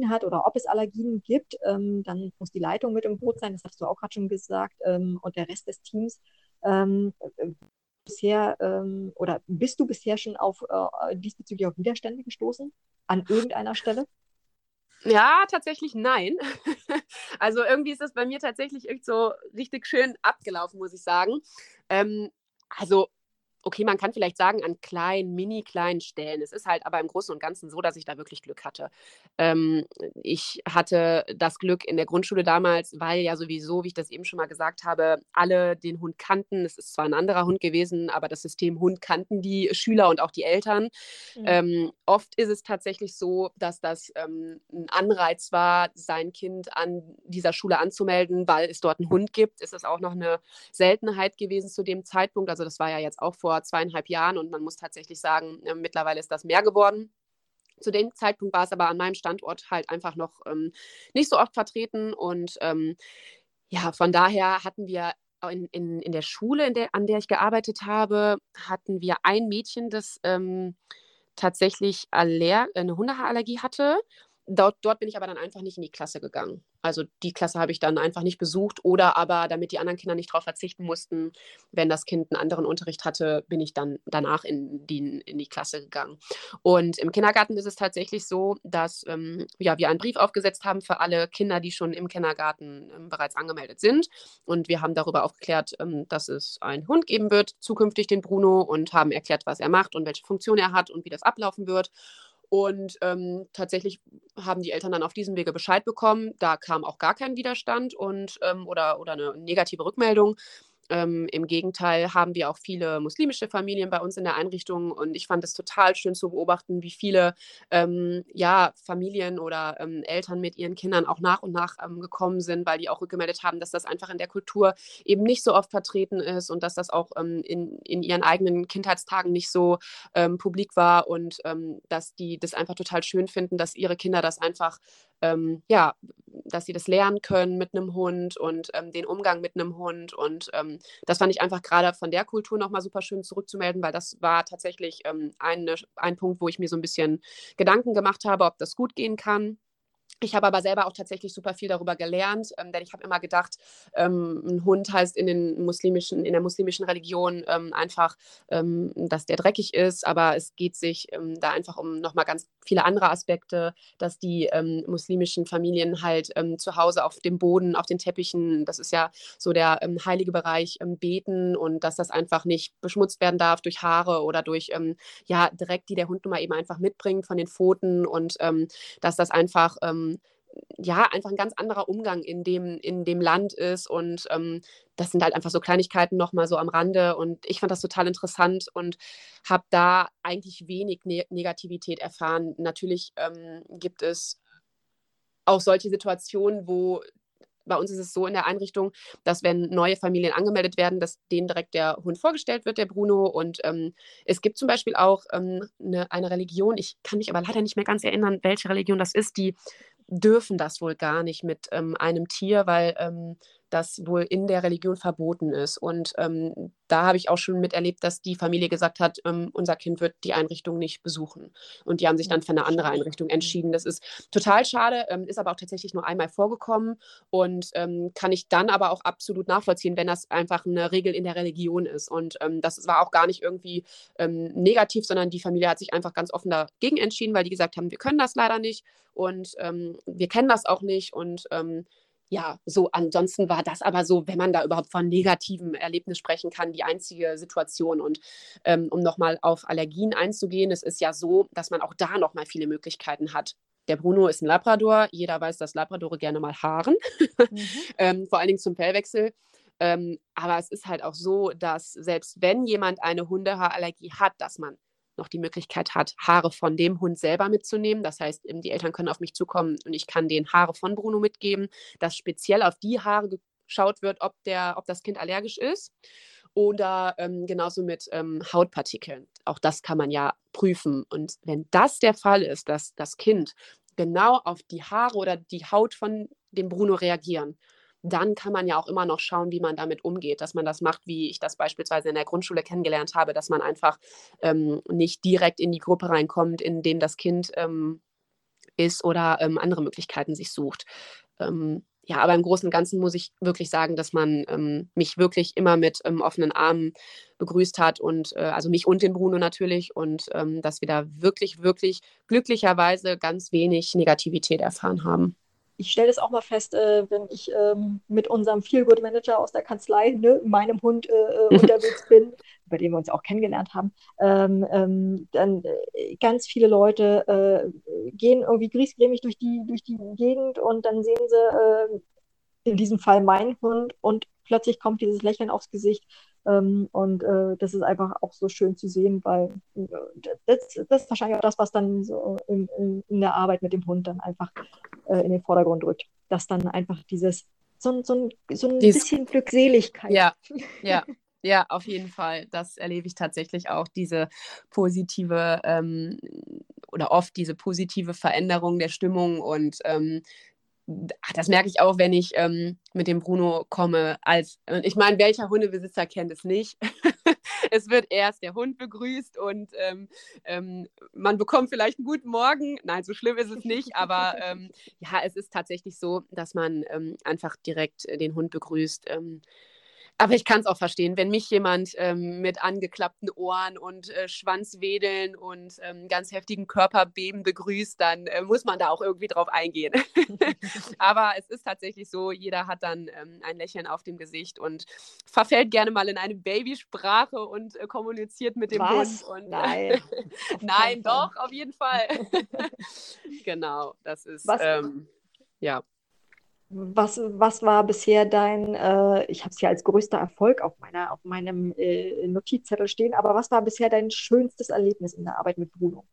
hat oder ob es Allergien gibt. Ähm, dann muss die Leitung mit im Boot sein, das hast du auch gerade schon gesagt, ähm, und der Rest des Teams. Ähm, äh, bisher ähm, oder bist du bisher schon auf äh, diesbezüglich auf Widerstände gestoßen an irgendeiner Stelle? Ja, tatsächlich nein. also irgendwie ist das bei mir tatsächlich echt so richtig schön abgelaufen, muss ich sagen. Ähm, also okay, man kann vielleicht sagen, an kleinen, mini kleinen Stellen. Es ist halt aber im Großen und Ganzen so, dass ich da wirklich Glück hatte. Ähm, ich hatte das Glück in der Grundschule damals, weil ja sowieso, wie ich das eben schon mal gesagt habe, alle den Hund kannten. Es ist zwar ein anderer Hund gewesen, aber das System Hund kannten die Schüler und auch die Eltern. Mhm. Ähm, oft ist es tatsächlich so, dass das ähm, ein Anreiz war, sein Kind an dieser Schule anzumelden, weil es dort einen Hund gibt. Ist das auch noch eine Seltenheit gewesen zu dem Zeitpunkt. Also das war ja jetzt auch vor vor zweieinhalb Jahren und man muss tatsächlich sagen, äh, mittlerweile ist das mehr geworden. Zu dem Zeitpunkt war es aber an meinem Standort halt einfach noch ähm, nicht so oft vertreten und ähm, ja, von daher hatten wir in, in, in der Schule, in der, an der ich gearbeitet habe, hatten wir ein Mädchen, das ähm, tatsächlich Aller eine Hundehaarallergie hatte. Dort, dort bin ich aber dann einfach nicht in die Klasse gegangen. Also die Klasse habe ich dann einfach nicht besucht oder aber, damit die anderen Kinder nicht darauf verzichten mussten, wenn das Kind einen anderen Unterricht hatte, bin ich dann danach in die, in die Klasse gegangen. Und im Kindergarten ist es tatsächlich so, dass ähm, ja, wir einen Brief aufgesetzt haben für alle Kinder, die schon im Kindergarten ähm, bereits angemeldet sind. Und wir haben darüber aufgeklärt, ähm, dass es einen Hund geben wird, zukünftig den Bruno, und haben erklärt, was er macht und welche Funktion er hat und wie das ablaufen wird. Und ähm, tatsächlich haben die Eltern dann auf diesem Wege Bescheid bekommen. Da kam auch gar kein Widerstand und, ähm, oder, oder eine negative Rückmeldung. Ähm, Im Gegenteil haben wir auch viele muslimische Familien bei uns in der Einrichtung und ich fand es total schön zu beobachten, wie viele ähm, ja, Familien oder ähm, Eltern mit ihren Kindern auch nach und nach ähm, gekommen sind, weil die auch rückgemeldet haben, dass das einfach in der Kultur eben nicht so oft vertreten ist und dass das auch ähm, in, in ihren eigenen Kindheitstagen nicht so ähm, publik war und dass die das einfach total schön finden, dass ihre Kinder das einfach ähm, ja, dass sie das lernen können mit einem Hund und ähm, den Umgang mit einem Hund. Und ähm, das fand ich einfach gerade von der Kultur nochmal super schön zurückzumelden, weil das war tatsächlich ähm, eine, ein Punkt, wo ich mir so ein bisschen Gedanken gemacht habe, ob das gut gehen kann. Ich habe aber selber auch tatsächlich super viel darüber gelernt, ähm, denn ich habe immer gedacht, ähm, ein Hund heißt in, den muslimischen, in der muslimischen Religion ähm, einfach, ähm, dass der dreckig ist, aber es geht sich ähm, da einfach um nochmal ganz viele andere Aspekte, dass die ähm, muslimischen Familien halt zu Hause auf dem Boden, auf den Teppichen, das ist ja so der heilige Bereich, beten und dass das einfach nicht beschmutzt werden darf durch Haare oder durch ja, Dreck, die der Hund nun mal eben einfach mitbringt von den Pfoten und dass das einfach ähm, ja, einfach ein ganz anderer Umgang in dem, in dem Land ist. Und ähm, das sind halt einfach so Kleinigkeiten nochmal so am Rande. Und ich fand das total interessant und habe da eigentlich wenig ne Negativität erfahren. Natürlich ähm, gibt es auch solche Situationen, wo bei uns ist es so in der Einrichtung, dass wenn neue Familien angemeldet werden, dass denen direkt der Hund vorgestellt wird, der Bruno. Und ähm, es gibt zum Beispiel auch ähm, eine, eine Religion, ich kann mich aber leider nicht mehr ganz erinnern, welche Religion das ist, die dürfen das wohl gar nicht mit ähm, einem Tier, weil ähm, das wohl in der Religion verboten ist. Und ähm, da habe ich auch schon miterlebt, dass die Familie gesagt hat, ähm, unser Kind wird die Einrichtung nicht besuchen. Und die haben sich dann für eine andere Einrichtung entschieden. Das ist total schade, ähm, ist aber auch tatsächlich nur einmal vorgekommen und ähm, kann ich dann aber auch absolut nachvollziehen, wenn das einfach eine Regel in der Religion ist. Und das war auch gar nicht irgendwie negativ, sondern die Familie hat sich einfach ganz offen dagegen entschieden, weil die gesagt haben, wir können das leider nicht und wir kennen das auch nicht und ja, so ansonsten war das aber so, wenn man da überhaupt von negativem Erlebnis sprechen kann, die einzige Situation. Und ähm, um nochmal auf Allergien einzugehen, es ist ja so, dass man auch da nochmal viele Möglichkeiten hat. Der Bruno ist ein Labrador. Jeder weiß, dass Labradore gerne mal haaren, mhm. ähm, vor allen Dingen zum Fellwechsel. Ähm, aber es ist halt auch so, dass selbst wenn jemand eine Hundehaarallergie hat, dass man noch die Möglichkeit hat, Haare von dem Hund selber mitzunehmen. Das heißt, die Eltern können auf mich zukommen und ich kann den Haare von Bruno mitgeben, dass speziell auf die Haare geschaut wird, ob, der, ob das Kind allergisch ist. Oder ähm, genauso mit ähm, Hautpartikeln. Auch das kann man ja prüfen. Und wenn das der Fall ist, dass das Kind genau auf die Haare oder die Haut von dem Bruno reagieren, dann kann man ja auch immer noch schauen, wie man damit umgeht, dass man das macht, wie ich das beispielsweise in der Grundschule kennengelernt habe, dass man einfach ähm, nicht direkt in die Gruppe reinkommt, in dem das Kind ähm, ist oder ähm, andere Möglichkeiten sich sucht. Ähm, ja, aber im Großen und Ganzen muss ich wirklich sagen, dass man ähm, mich wirklich immer mit ähm, offenen Armen begrüßt hat und äh, also mich und den Bruno natürlich und dass wir da wirklich, wirklich glücklicherweise ganz wenig Negativität erfahren haben ich stelle das auch mal fest, äh, wenn ich ähm, mit unserem Feelgood-Manager aus der Kanzlei, ne, meinem Hund äh, äh unterwegs bin, bei dem wir uns auch kennengelernt haben, ähm, ähm, dann äh, ganz viele Leute äh, gehen irgendwie griesgrämig durch die, durch die Gegend und dann sehen sie äh, in diesem Fall meinen Hund und plötzlich kommt dieses Lächeln aufs Gesicht ähm, und das ist einfach auch so schön zu sehen, weil das, das, ist wahrscheinlich auch das, was dann so in, in, in der Arbeit mit dem Hund dann einfach äh, in den Vordergrund rückt. Dass dann einfach dieses, so, so, so ein Dies, bisschen Glückseligkeit. Ja, ja. Ja, auf jeden Fall. Das erlebe ich tatsächlich auch, diese positive ähm, oder oft diese positive Veränderung der Stimmung und ähm, das merke ich auch, wenn ich ähm, mit dem Bruno komme. Als, ich meine, welcher Hundebesitzer kennt es nicht? Es wird erst der Hund begrüßt und ähm, ähm, man bekommt vielleicht einen guten Morgen. Nein, so schlimm ist es nicht, aber ähm, ja, es ist tatsächlich so, dass man ähm, einfach direkt den Hund begrüßt. Aber ich kann es auch verstehen, wenn mich jemand ähm, mit angeklappten Ohren und äh, Schwanzwedeln und ähm, ganz heftigen Körperbeben begrüßt, dann äh, muss man da auch irgendwie drauf eingehen. Aber es ist tatsächlich so, jeder hat dann ähm, ein Lächeln auf dem Gesicht und verfällt gerne mal in eine Babysprache und äh, kommuniziert mit dem Was? Hund. Und, Nein. Nein, doch, auf jeden Fall. genau, das ist, ähm, ja. Was, was war bisher dein, äh, ich habe es ja als größter Erfolg auf, meiner, auf meinem äh, Notizzettel stehen, aber was war bisher dein schönstes Erlebnis in der Arbeit mit Bruno?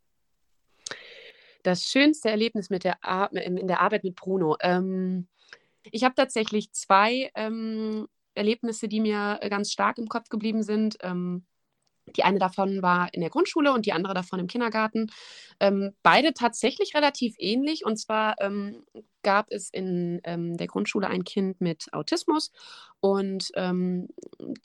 Das schönste Erlebnis mit der Ar in der Arbeit mit Bruno. Ähm, ich habe tatsächlich zwei ähm, Erlebnisse, die mir ganz stark im Kopf geblieben sind. Ähm, die eine davon war in der Grundschule und die andere davon im Kindergarten. Ähm, beide tatsächlich relativ ähnlich. Und zwar ähm, gab es in ähm, der Grundschule ein Kind mit Autismus. Und ähm,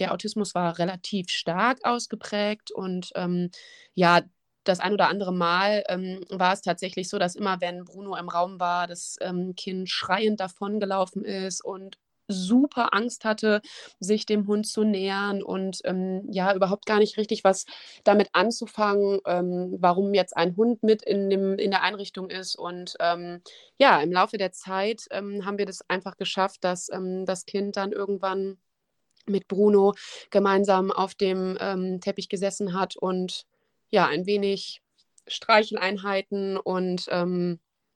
der Autismus war relativ stark ausgeprägt. Und ähm, ja, das ein oder andere Mal ähm, war es tatsächlich so, dass immer, wenn Bruno im Raum war, das ähm, Kind schreiend davongelaufen ist und super Angst hatte, sich dem Hund zu nähern und ähm, ja, überhaupt gar nicht richtig was damit anzufangen, ähm, warum jetzt ein Hund mit in, dem, in der Einrichtung ist. Und ähm, ja, im Laufe der Zeit ähm, haben wir das einfach geschafft, dass ähm, das Kind dann irgendwann mit Bruno gemeinsam auf dem ähm, Teppich gesessen hat und ja, ein wenig Streicheleinheiten und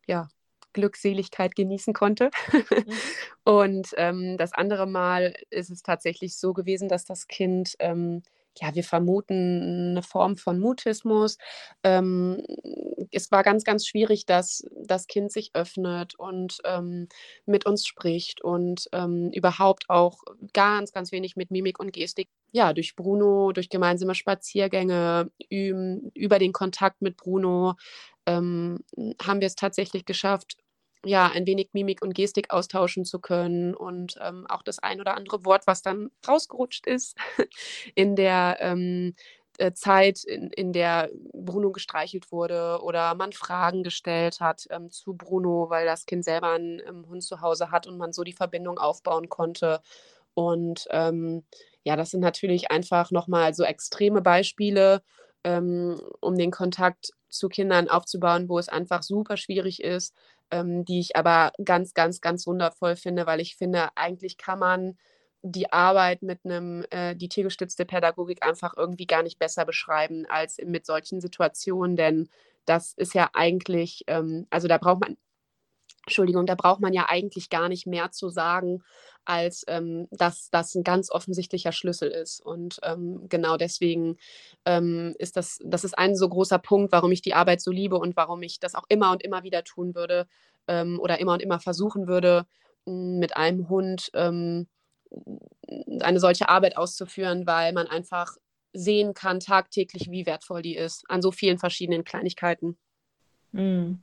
ja, Glückseligkeit genießen konnte. Mhm. Und ähm, das andere Mal ist es tatsächlich so gewesen, dass das Kind, ähm, ja, wir vermuten eine Form von Mutismus. Ähm, es war ganz, ganz schwierig, dass das Kind sich öffnet und ähm, mit uns spricht und ähm, überhaupt auch ganz, ganz wenig mit Mimik und Gestik ja, durch Bruno, durch gemeinsame Spaziergänge, über den Kontakt mit Bruno ähm, haben wir es tatsächlich geschafft, ja, ein wenig Mimik und Gestik austauschen zu können und ähm, auch das ein oder andere Wort, was dann rausgerutscht ist in der ähm, äh, Zeit, in, in der Bruno gestreichelt wurde oder man Fragen gestellt hat ähm, zu Bruno, weil das Kind selber einen ähm, Hund zu Hause hat und man so die Verbindung aufbauen konnte. Und ähm, ja, das sind natürlich einfach nochmal so extreme Beispiele, ähm, um den Kontakt zu Kindern aufzubauen, wo es einfach super schwierig ist, ähm, die ich aber ganz, ganz, ganz wundervoll finde, weil ich finde, eigentlich kann man die Arbeit mit einem, äh, die tiergestützte Pädagogik einfach irgendwie gar nicht besser beschreiben als mit solchen Situationen, denn das ist ja eigentlich, ähm, also da braucht man Entschuldigung, da braucht man ja eigentlich gar nicht mehr zu sagen, als ähm, dass das ein ganz offensichtlicher Schlüssel ist. Und ähm, genau deswegen ähm, ist das, das ist ein so großer Punkt, warum ich die Arbeit so liebe und warum ich das auch immer und immer wieder tun würde ähm, oder immer und immer versuchen würde, mit einem Hund ähm, eine solche Arbeit auszuführen, weil man einfach sehen kann tagtäglich, wie wertvoll die ist, an so vielen verschiedenen Kleinigkeiten. Mhm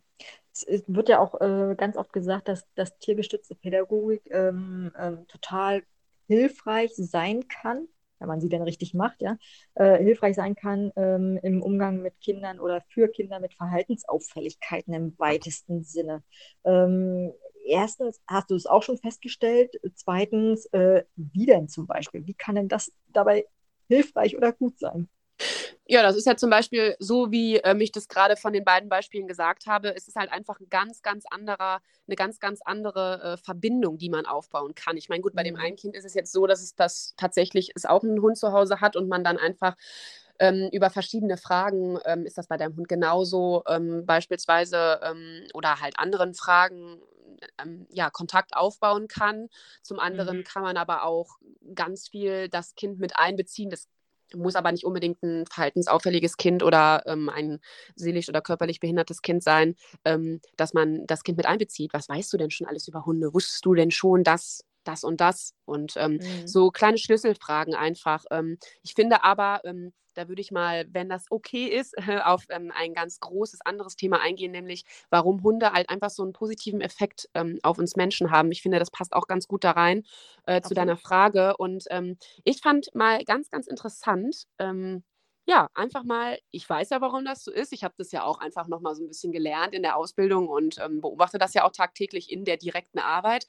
es wird ja auch äh, ganz oft gesagt, dass, dass tiergestützte Pädagogik ähm, ähm, total hilfreich sein kann, wenn man sie denn richtig macht, ja, äh, hilfreich sein kann ähm, im Umgang mit Kindern oder für Kinder mit Verhaltensauffälligkeiten im weitesten Sinne. Ähm, erstens, hast du es auch schon festgestellt? Zweitens, äh, wie denn zum Beispiel? Wie kann denn das dabei hilfreich oder gut sein? Ja, das ist ja zum Beispiel so, wie ähm, ich das gerade von den beiden Beispielen gesagt habe. Es ist halt einfach ein ganz, ganz anderer, eine ganz, ganz andere äh, Verbindung, die man aufbauen kann. Ich meine, gut, bei dem mhm. einen Kind ist es jetzt so, dass es das tatsächlich es auch einen Hund zu Hause hat und man dann einfach ähm, über verschiedene Fragen, ähm, ist das bei deinem Hund genauso, ähm, beispielsweise, ähm, oder halt anderen Fragen, ähm, ja, Kontakt aufbauen kann. Zum anderen mhm. kann man aber auch ganz viel das Kind mit einbeziehen. Das muss aber nicht unbedingt ein verhaltensauffälliges Kind oder ähm, ein seelisch oder körperlich behindertes Kind sein, ähm, dass man das Kind mit einbezieht. Was weißt du denn schon alles über Hunde? Wusstest du denn schon, dass das und das? Und ähm, mhm. so kleine Schlüsselfragen einfach. Ähm, ich finde aber, ähm, da würde ich mal, wenn das okay ist, auf ähm, ein ganz großes anderes Thema eingehen, nämlich warum Hunde halt einfach so einen positiven Effekt ähm, auf uns Menschen haben. Ich finde, das passt auch ganz gut da rein äh, zu deiner Frage. Und ähm, ich fand mal ganz, ganz interessant, ja, einfach mal, ich weiß ja, warum das so ist. Ich habe das ja auch einfach nochmal so ein bisschen gelernt in der Ausbildung und ähm, beobachte das ja auch tagtäglich in der direkten Arbeit.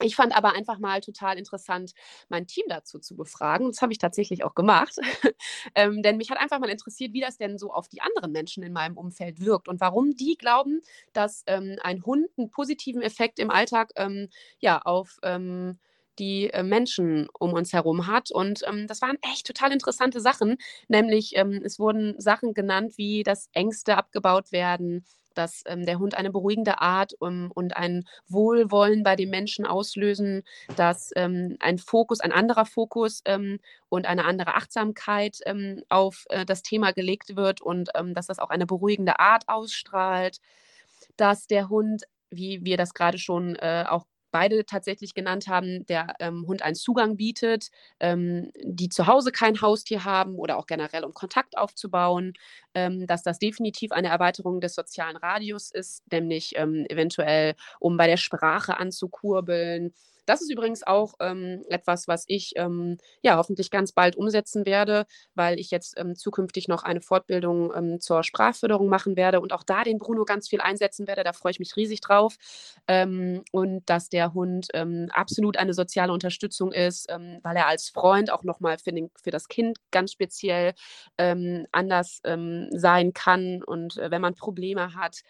Ich fand aber einfach mal total interessant, mein Team dazu zu befragen. Das habe ich tatsächlich auch gemacht. ähm, denn mich hat einfach mal interessiert, wie das denn so auf die anderen Menschen in meinem Umfeld wirkt und warum die glauben, dass ähm, ein Hund einen positiven Effekt im Alltag ähm, ja, auf ähm, die äh, Menschen um uns herum hat. Und ähm, das waren echt total interessante Sachen. Nämlich, ähm, es wurden Sachen genannt, wie dass Ängste abgebaut werden, dass ähm, der Hund eine beruhigende Art um, und ein Wohlwollen bei den Menschen auslösen, dass ähm, ein Fokus, ein anderer Fokus ähm, und eine andere Achtsamkeit ähm, auf äh, das Thema gelegt wird und ähm, dass das auch eine beruhigende Art ausstrahlt, dass der Hund wie wir das gerade schon äh, auch beide tatsächlich genannt haben, der ähm, Hund einen Zugang bietet, ähm, die zu Hause kein Haustier haben oder auch generell, um Kontakt aufzubauen, ähm, dass das definitiv eine Erweiterung des sozialen Radius ist, nämlich ähm, eventuell, um bei der Sprache anzukurbeln, das ist übrigens auch ähm, etwas, was ich ähm, ja hoffentlich ganz bald umsetzen werde, weil ich jetzt ähm, zukünftig noch eine Fortbildung ähm, zur Sprachförderung machen werde und auch da den Bruno ganz viel einsetzen werde. Da freue ich mich riesig drauf. Ähm, und dass der Hund ähm, absolut eine soziale Unterstützung ist, weil er als Freund auch nochmal für, für das Kind ganz speziell anders sein kann. Und äh, wenn man Probleme hat,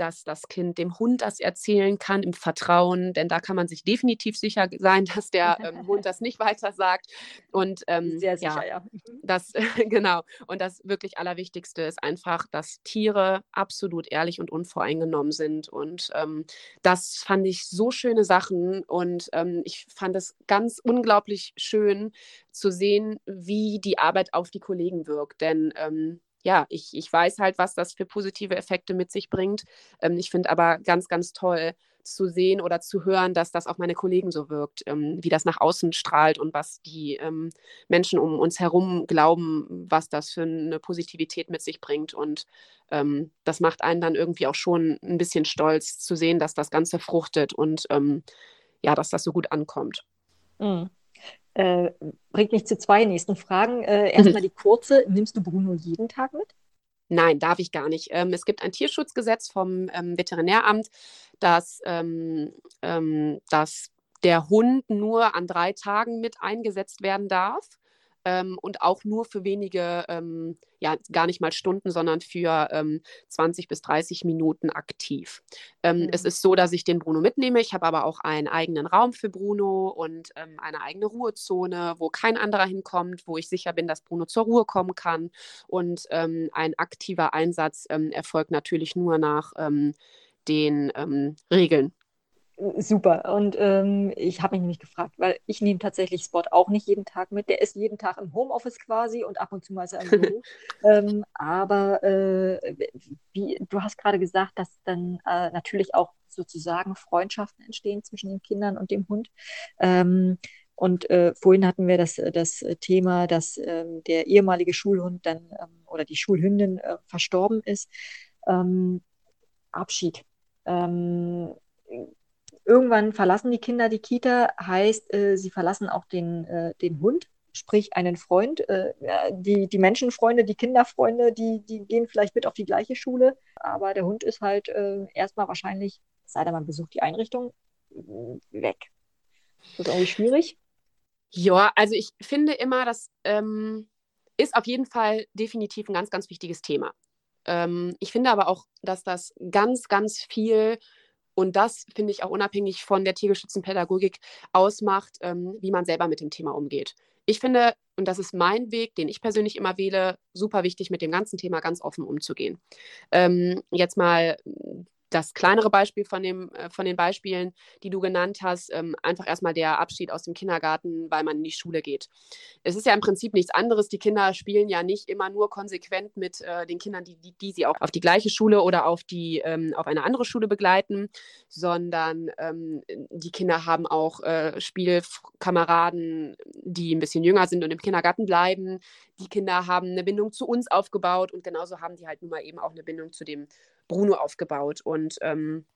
dass das Kind dem Hund das erzählen kann im Vertrauen, denn da kann man sich definitiv sicher sein, dass der ähm, Hund das nicht weiter sagt. Und ähm, sehr sicher, ja. ja. Mhm. Das genau. Und das wirklich Allerwichtigste ist einfach, dass Tiere absolut ehrlich und unvoreingenommen sind. Und ähm, das fand ich so schöne Sachen und ähm, ich fand es ganz unglaublich schön zu sehen, wie die Arbeit auf die Kollegen wirkt. Denn ähm, ja, ich, ich weiß halt, was das für positive Effekte mit sich bringt. Ähm, ich finde aber ganz, ganz toll zu sehen oder zu hören, dass das auf meine Kollegen so wirkt, ähm, wie das nach außen strahlt und was die ähm, Menschen um uns herum glauben, was das für eine Positivität mit sich bringt. Und ähm, das macht einen dann irgendwie auch schon ein bisschen stolz zu sehen, dass das Ganze fruchtet und ähm, ja, dass das so gut ankommt. Mhm. Äh, bringt mich zu zwei nächsten Fragen. Äh, erstmal die kurze. Nimmst du Bruno jeden Tag mit? Nein, darf ich gar nicht. Ähm, es gibt ein Tierschutzgesetz vom ähm, Veterinäramt, dass, ähm, ähm dass der Hund nur an drei Tagen mit eingesetzt werden darf ähm, und auch nur für wenige, ähm, ja, gar nicht mal Stunden, sondern für ähm, 20 bis 30 Minuten aktiv. Mhm. Es ist so, dass ich den Bruno mitnehme. Ich habe aber auch einen eigenen Raum für Bruno und ähm, eine eigene Ruhezone, wo kein anderer hinkommt, wo ich sicher bin, dass Bruno zur Ruhe kommen kann. Und ähm, ein aktiver Einsatz ähm, erfolgt natürlich nur nach den ähm, Regeln. Super. Und ähm, ich habe mich nämlich gefragt, weil ich nehme tatsächlich Spot auch nicht jeden Tag mit. Der ist jeden Tag im Homeoffice quasi und ab und zu mal ist er im Büro. ähm, aber äh, wie, du hast gerade gesagt, dass dann äh, natürlich auch sozusagen Freundschaften entstehen zwischen den Kindern und dem Hund. Ähm, und äh, vorhin hatten wir das, das Thema, dass ähm, der ehemalige Schulhund dann ähm, oder die Schulhündin äh, verstorben ist. Ähm, Abschied. Irgendwann verlassen die Kinder die Kita, heißt, äh, sie verlassen auch den, äh, den Hund, sprich einen Freund. Äh, die, die Menschenfreunde, die Kinderfreunde, die, die gehen vielleicht mit auf die gleiche Schule, aber der Hund ist halt äh, erstmal wahrscheinlich, sei denn man besucht die Einrichtung, weg. Das ist irgendwie schwierig. Ja, also ich finde immer, das ähm, ist auf jeden Fall definitiv ein ganz, ganz wichtiges Thema. Ähm, ich finde aber auch, dass das ganz, ganz viel und das finde ich auch unabhängig von der Tiergeschützenpädagogik ausmacht, ähm, wie man selber mit dem Thema umgeht. Ich finde, und das ist mein Weg, den ich persönlich immer wähle, super wichtig, mit dem ganzen Thema ganz offen umzugehen. Ähm, jetzt mal das kleinere Beispiel von, dem, äh, von den Beispielen, die du genannt hast, ähm, einfach erstmal der Abschied aus dem Kindergarten, weil man in die Schule geht. Es ist ja im Prinzip nichts anderes. Die Kinder spielen ja nicht immer nur konsequent mit äh, den Kindern, die, die, die, sie auch auf die gleiche Schule oder auf, die, ähm, auf eine andere Schule begleiten, sondern ähm, die Kinder haben auch äh, Spielkameraden, die ein bisschen jünger sind und im Kindergarten bleiben. Die Kinder haben eine Bindung zu uns aufgebaut und genauso haben die halt nun mal eben auch eine Bindung zu dem Bruno aufgebaut. Und ähm,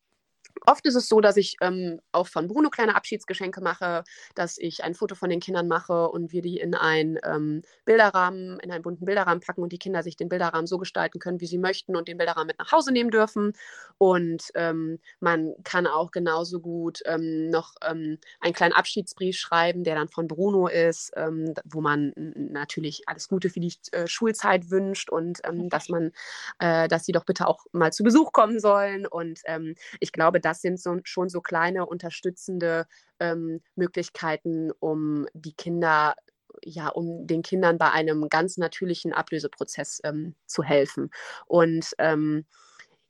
Oft ist es so, dass ich ähm, auch von Bruno kleine Abschiedsgeschenke mache, dass ich ein Foto von den Kindern mache und wir die in einen ähm, Bilderrahmen, in einen bunten Bilderrahmen packen und die Kinder sich den Bilderrahmen so gestalten können, wie sie möchten und den Bilderrahmen mit nach Hause nehmen dürfen. Und ähm, man kann auch genauso gut ähm, noch ähm, einen kleinen Abschiedsbrief schreiben, der dann von Bruno ist, ähm, wo man natürlich alles Gute für die äh, Schulzeit wünscht und dass man, äh, dass sie doch bitte auch mal zu Besuch kommen sollen. Und ich glaube, das sind so, schon so kleine unterstützende ähm, Möglichkeiten, um die Kinder ja, um den Kindern bei einem ganz natürlichen Ablöseprozess ähm, zu helfen. Und ähm,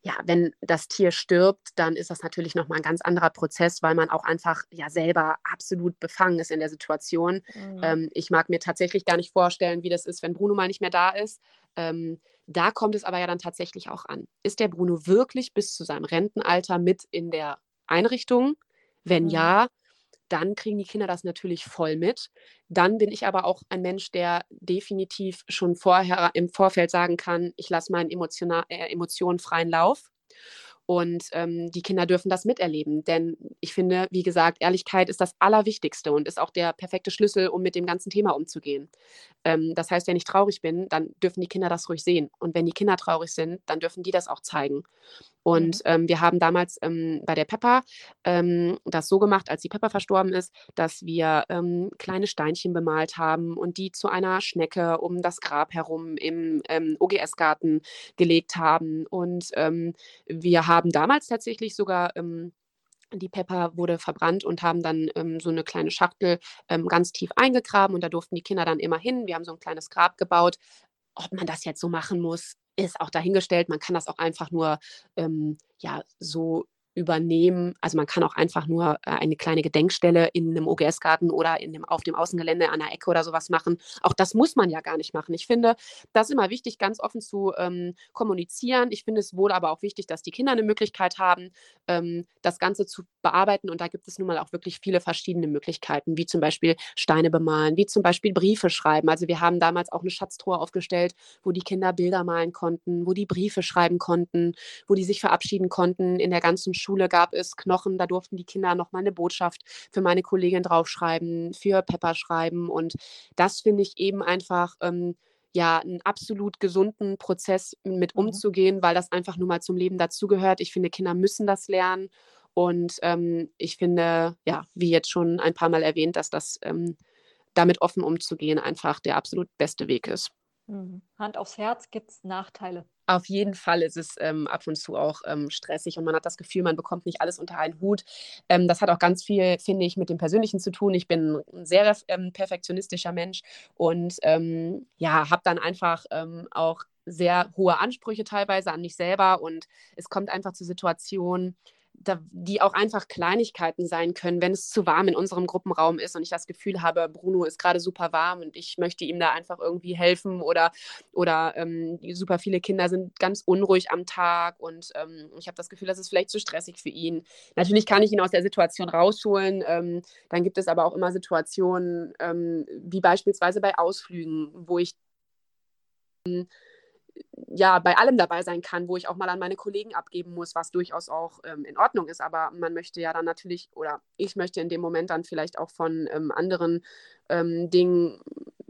ja, wenn das Tier stirbt, dann ist das natürlich nochmal ein ganz anderer Prozess, weil man auch einfach ja selber absolut befangen ist in der Situation. Mhm. Ähm, ich mag mir tatsächlich gar nicht vorstellen, wie das ist, wenn Bruno mal nicht mehr da ist. Ähm, da kommt es aber ja dann tatsächlich auch an. Ist der Bruno wirklich bis zu seinem Rentenalter mit in der Einrichtung? Wenn mhm. ja, dann kriegen die Kinder das natürlich voll mit. Dann bin ich aber auch ein Mensch, der definitiv schon vorher im Vorfeld sagen kann, ich lasse meinen äh, Emotionen freien Lauf. Und ähm, die Kinder dürfen das miterleben. Denn ich finde, wie gesagt, Ehrlichkeit ist das Allerwichtigste und ist auch der perfekte Schlüssel, um mit dem ganzen Thema umzugehen. Ähm, das heißt, wenn ich traurig bin, dann dürfen die Kinder das ruhig sehen. Und wenn die Kinder traurig sind, dann dürfen die das auch zeigen. Und mhm. ähm, wir haben damals ähm, bei der Pepper ähm, das so gemacht, als die Pepper verstorben ist, dass wir ähm, kleine Steinchen bemalt haben und die zu einer Schnecke um das Grab herum im OGS-Garten gelegt haben. Und wir haben damals tatsächlich sogar die Pepper wurde verbrannt und haben dann ähm, so eine kleine Schachtel ähm, ganz tief eingegraben und da durften die Kinder dann immer hin. Wir haben so ein kleines Grab gebaut. Ob man das jetzt so machen muss, ist auch dahingestellt. Man kann das auch einfach nur ähm, ja, so übernehmen. Also man kann auch einfach nur äh, eine kleine Gedenkstelle in einem OGS-Garten oder in dem, auf dem Außengelände an der Ecke oder sowas machen. Auch das muss man ja gar nicht machen. Ich finde das immer wichtig, ganz offen zu ähm, kommunizieren. Ich finde es wohl aber auch wichtig, dass die Kinder eine Möglichkeit haben, ähm, das Ganze zu bearbeiten. Und da gibt es nun mal auch wirklich viele verschiedene Möglichkeiten, wie zum Beispiel Steine bemalen, wie zum Beispiel Briefe schreiben. Also wir haben damals auch eine Schatztruhe aufgestellt, wo die Kinder Bilder malen konnten, wo die Briefe schreiben konnten, wo die sich verabschieden konnten in der ganzen Schule gab es Knochen, da durften die Kinder noch mal eine Botschaft für meine Kollegin draufschreiben, für Pepper schreiben. Und das finde ich eben einfach. Ähm, ja, einen absolut gesunden Prozess mit mhm. umzugehen, weil das einfach nur mal zum Leben dazugehört. Ich finde, Kinder müssen das lernen. Und ähm, ich finde, ja, wie jetzt schon ein paar Mal erwähnt, dass das ähm, damit offen umzugehen einfach der absolut beste Weg ist. Mhm. Hand aufs Herz, gibt es Nachteile? Auf jeden Fall ist es ähm, ab und zu auch ähm, stressig und man hat das Gefühl, man bekommt nicht alles unter einen Hut. Ähm, das hat auch ganz viel, finde ich, mit dem Persönlichen zu tun. Ich bin ein sehr ähm, perfektionistischer Mensch und ähm, ja, habe dann einfach ähm, auch sehr hohe Ansprüche teilweise an mich selber und es kommt einfach zu Situationen, da, die auch einfach Kleinigkeiten sein können, wenn es zu warm in unserem Gruppenraum ist und ich das Gefühl habe, Bruno ist gerade super warm und ich möchte ihm da einfach irgendwie helfen oder, oder ähm, super viele Kinder sind ganz unruhig am Tag und ähm, ich habe das Gefühl, das ist vielleicht zu stressig für ihn. Natürlich kann ich ihn aus der Situation rausholen. Ähm, dann gibt es aber auch immer Situationen, ähm, wie beispielsweise bei Ausflügen, wo ich ja, bei allem dabei sein kann, wo ich auch mal an meine Kollegen abgeben muss, was durchaus auch ähm, in Ordnung ist. Aber man möchte ja dann natürlich, oder ich möchte in dem Moment dann vielleicht auch von ähm, anderen ähm, Dingen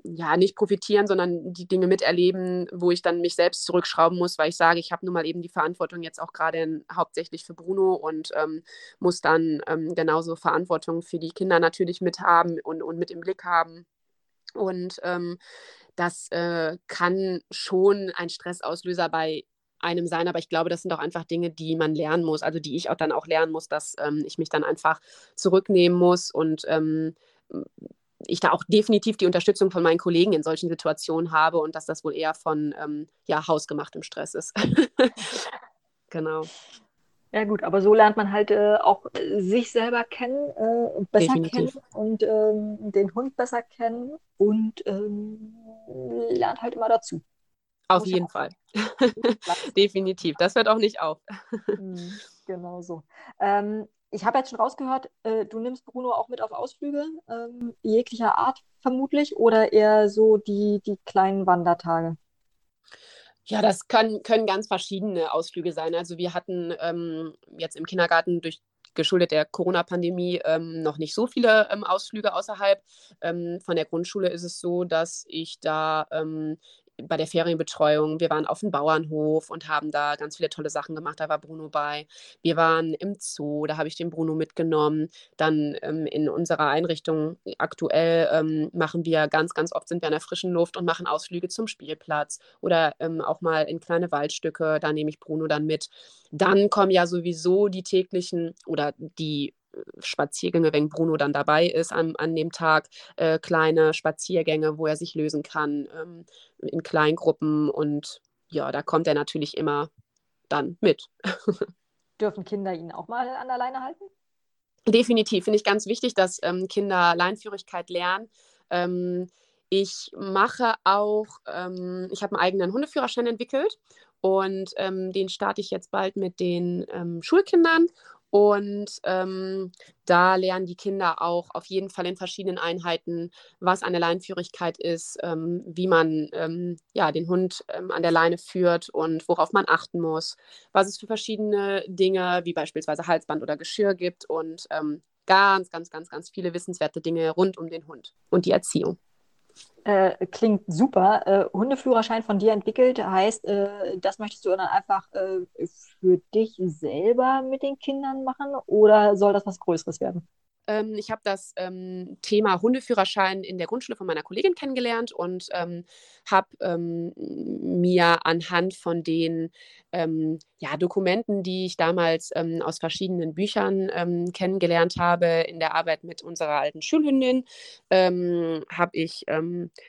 ja nicht profitieren, sondern die Dinge miterleben, wo ich dann mich selbst zurückschrauben muss, weil ich sage, ich habe nun mal eben die Verantwortung jetzt auch gerade hauptsächlich für Bruno und ähm, muss dann ähm, genauso Verantwortung für die Kinder natürlich mithaben und, und mit im Blick haben. Und ähm, das äh, kann schon ein Stressauslöser bei einem sein, aber ich glaube, das sind auch einfach Dinge, die man lernen muss, also die ich auch dann auch lernen muss, dass ähm, ich mich dann einfach zurücknehmen muss und ähm, ich da auch definitiv die Unterstützung von meinen Kollegen in solchen Situationen habe und dass das wohl eher von ähm, ja, hausgemachtem Stress ist. genau. Ja gut, aber so lernt man halt äh, auch äh, sich selber kennen, äh, besser Definitiv. kennen und ähm, den Hund besser kennen und ähm, lernt halt immer dazu. Auf jeden Fall. Definitiv. Das hört auch nicht auf. Mhm, genau so. Ähm, ich habe jetzt schon rausgehört, äh, du nimmst Bruno auch mit auf Ausflüge, ähm, jeglicher Art vermutlich, oder eher so die, die kleinen Wandertage? Ja, das können, können ganz verschiedene Ausflüge sein. Also wir hatten ähm, jetzt im Kindergarten durch geschuldet der Corona-Pandemie ähm, noch nicht so viele ähm, Ausflüge außerhalb. Ähm, von der Grundschule ist es so, dass ich da ähm, bei der Ferienbetreuung. Wir waren auf dem Bauernhof und haben da ganz viele tolle Sachen gemacht. Da war Bruno bei. Wir waren im Zoo, da habe ich den Bruno mitgenommen. Dann ähm, in unserer Einrichtung aktuell ähm, machen wir ganz, ganz oft sind wir in der frischen Luft und machen Ausflüge zum Spielplatz oder ähm, auch mal in kleine Waldstücke. Da nehme ich Bruno dann mit. Dann kommen ja sowieso die täglichen oder die Spaziergänge, wenn Bruno dann dabei ist an, an dem Tag, äh, kleine Spaziergänge, wo er sich lösen kann ähm, in Kleingruppen und ja, da kommt er natürlich immer dann mit. Dürfen Kinder ihn auch mal an der Leine halten? Definitiv, finde ich ganz wichtig, dass ähm, Kinder Leinführigkeit lernen. Ähm, ich mache auch, ähm, ich habe einen eigenen Hundeführerschein entwickelt und ähm, den starte ich jetzt bald mit den ähm, Schulkindern und ähm, da lernen die Kinder auch auf jeden Fall in verschiedenen Einheiten, was eine Leinführigkeit ist, ähm, wie man ähm, ja, den Hund ähm, an der Leine führt und worauf man achten muss, was es für verschiedene Dinge wie beispielsweise Halsband oder Geschirr gibt und ähm, ganz, ganz, ganz, ganz viele wissenswerte Dinge rund um den Hund und die Erziehung. Äh, klingt super. Äh, Hundeführerschein von dir entwickelt heißt, äh, das möchtest du dann einfach äh, für dich selber mit den Kindern machen oder soll das was Größeres werden? Ähm, ich habe das ähm, Thema Hundeführerschein in der Grundschule von meiner Kollegin kennengelernt und ähm, habe ähm, mir anhand von den ähm, ja, Dokumenten, die ich damals aus verschiedenen Büchern kennengelernt habe in der Arbeit mit unserer alten Schulhündin, habe ich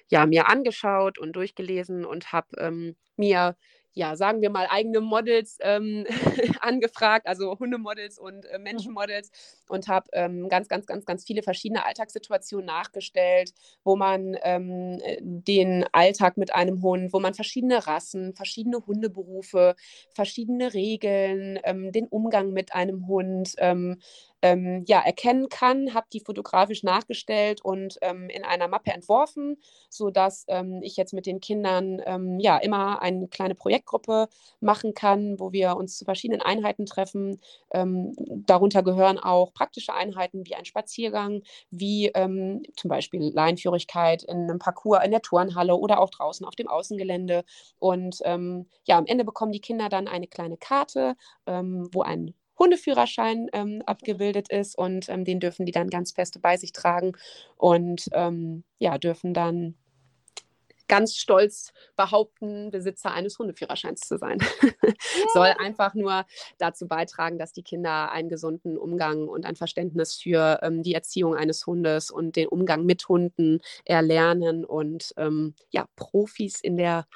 ja, mir angeschaut und durchgelesen und habe mir ja, sagen wir mal, eigene Models ähm, angefragt, also Hundemodels und äh, mhm. Menschenmodels und habe ähm, ganz, ganz, ganz, ganz viele verschiedene Alltagssituationen nachgestellt, wo man ähm, den Alltag mit einem Hund, wo man verschiedene Rassen, verschiedene Hundeberufe, verschiedene Regeln, ähm, den Umgang mit einem Hund, ähm, ähm, ja, erkennen kann, habe die fotografisch nachgestellt und ähm, in einer Mappe entworfen, sodass ähm, ich jetzt mit den Kindern ähm, ja immer eine kleine Projektgruppe machen kann, wo wir uns zu verschiedenen Einheiten treffen. Ähm, darunter gehören auch praktische Einheiten wie ein Spaziergang, wie ähm, zum Beispiel Leinführigkeit in einem Parcours in der Turnhalle oder auch draußen auf dem Außengelände. Und ja, am Ende bekommen die Kinder dann eine kleine Karte, wo ein Hundeführerschein ähm, abgebildet ist und ähm, den dürfen die dann ganz feste bei sich tragen und ähm, ja, dürfen dann ganz stolz behaupten, Besitzer eines Hundeführerscheins zu sein. Soll einfach nur dazu beitragen, dass die Kinder einen gesunden Umgang und ein Verständnis für ähm, die Erziehung eines Hundes und den Umgang mit Hunden erlernen und ähm, ja, Profis in der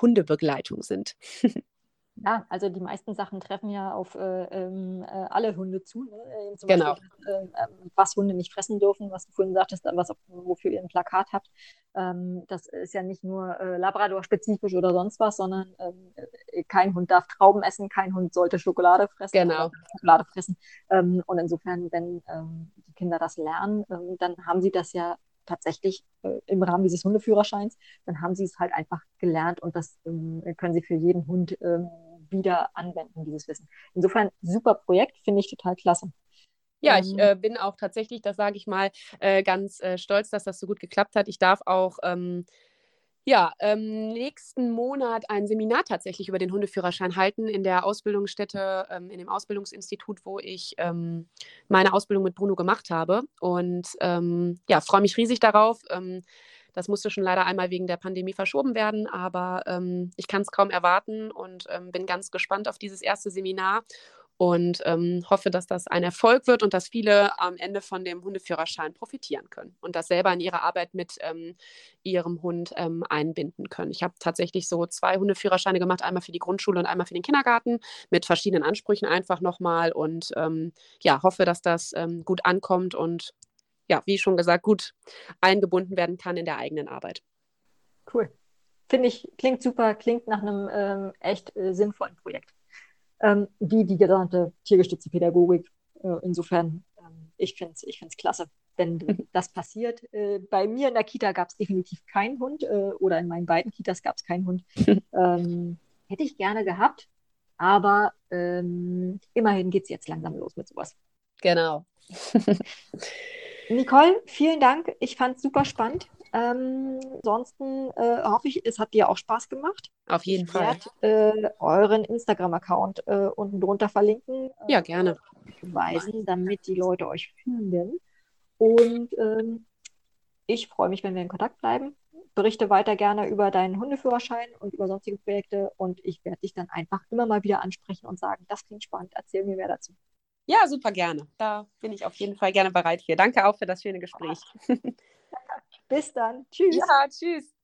Hundebegleitung sind. Ja, also die meisten Sachen treffen ja auf äh, ähm, äh, alle Hunde zu. Ne? Äh, zum genau. Beispiel, äh, ähm, was Hunde nicht fressen dürfen, was du vorhin sagtest, was, wofür ihr ein Plakat habt. Ähm, das ist ja nicht nur äh, Labrador-spezifisch oder sonst was, sondern ähm, äh, kein Hund darf Trauben essen, kein Hund sollte Schokolade fressen. Genau. Schokolade fressen. Ähm, und insofern, wenn ähm, die Kinder das lernen, dann haben sie das ja tatsächlich äh, im Rahmen dieses Hundeführerscheins, dann haben sie es halt einfach gelernt und das ähm, können sie für jeden Hund ähm, wieder anwenden, dieses Wissen. Insofern super Projekt, finde ich total klasse. Ja, ich ähm. äh, bin auch tatsächlich, das sage ich mal, äh, ganz äh, stolz, dass das so gut geklappt hat. Ich darf auch ähm, ja, ähm, nächsten Monat ein Seminar tatsächlich über den Hundeführerschein halten in der Ausbildungsstätte, ähm, in dem Ausbildungsinstitut, wo ich ähm, meine Ausbildung mit Bruno gemacht habe. Und ja, freue mich riesig darauf. Ähm, das musste schon leider einmal wegen der Pandemie verschoben werden, aber ähm, ich kann es kaum erwarten und bin ganz gespannt auf dieses erste Seminar und ähm, hoffe, dass das ein Erfolg wird und dass viele am Ende von dem Hundeführerschein profitieren können und das selber in ihre Arbeit mit ähm, ihrem Hund ähm, einbinden können. Ich habe tatsächlich so zwei Hundeführerscheine gemacht, einmal für die Grundschule und einmal für den Kindergarten mit verschiedenen Ansprüchen einfach nochmal und ähm, ja, hoffe, dass das ähm, gut ankommt und ja, wie schon gesagt, gut eingebunden werden kann in der eigenen Arbeit. Cool. Finde ich, klingt super, klingt nach einem ähm, echt äh, sinnvollen Projekt ähm, wie die gesamte tiergestützte Pädagogik. Äh, insofern, ähm, ich finde es ich find's klasse, wenn das passiert. Äh, bei mir in der Kita gab es definitiv keinen Hund äh, oder in meinen beiden Kitas gab es keinen Hund. ähm, hätte ich gerne gehabt, aber ähm, immerhin geht es jetzt langsam los mit sowas. Genau. Nicole, vielen Dank. Ich fand es super spannend. Ähm, ansonsten äh, hoffe ich, es hat dir auch Spaß gemacht. Auf jeden ich Fall. Ich werde äh, euren Instagram-Account äh, unten drunter verlinken. Äh, ja, gerne. Weisen, damit die Leute euch finden. Und ähm, ich freue mich, wenn wir in Kontakt bleiben. Berichte weiter gerne über deinen Hundeführerschein und über sonstige Projekte. Und ich werde dich dann einfach immer mal wieder ansprechen und sagen, das klingt spannend, erzähl mir mehr dazu. Ja, super gerne. Da bin ich auf jeden Fall gerne bereit für. Danke auch für das schöne Gespräch. Bis dann. Tschüss. Ja, tschüss.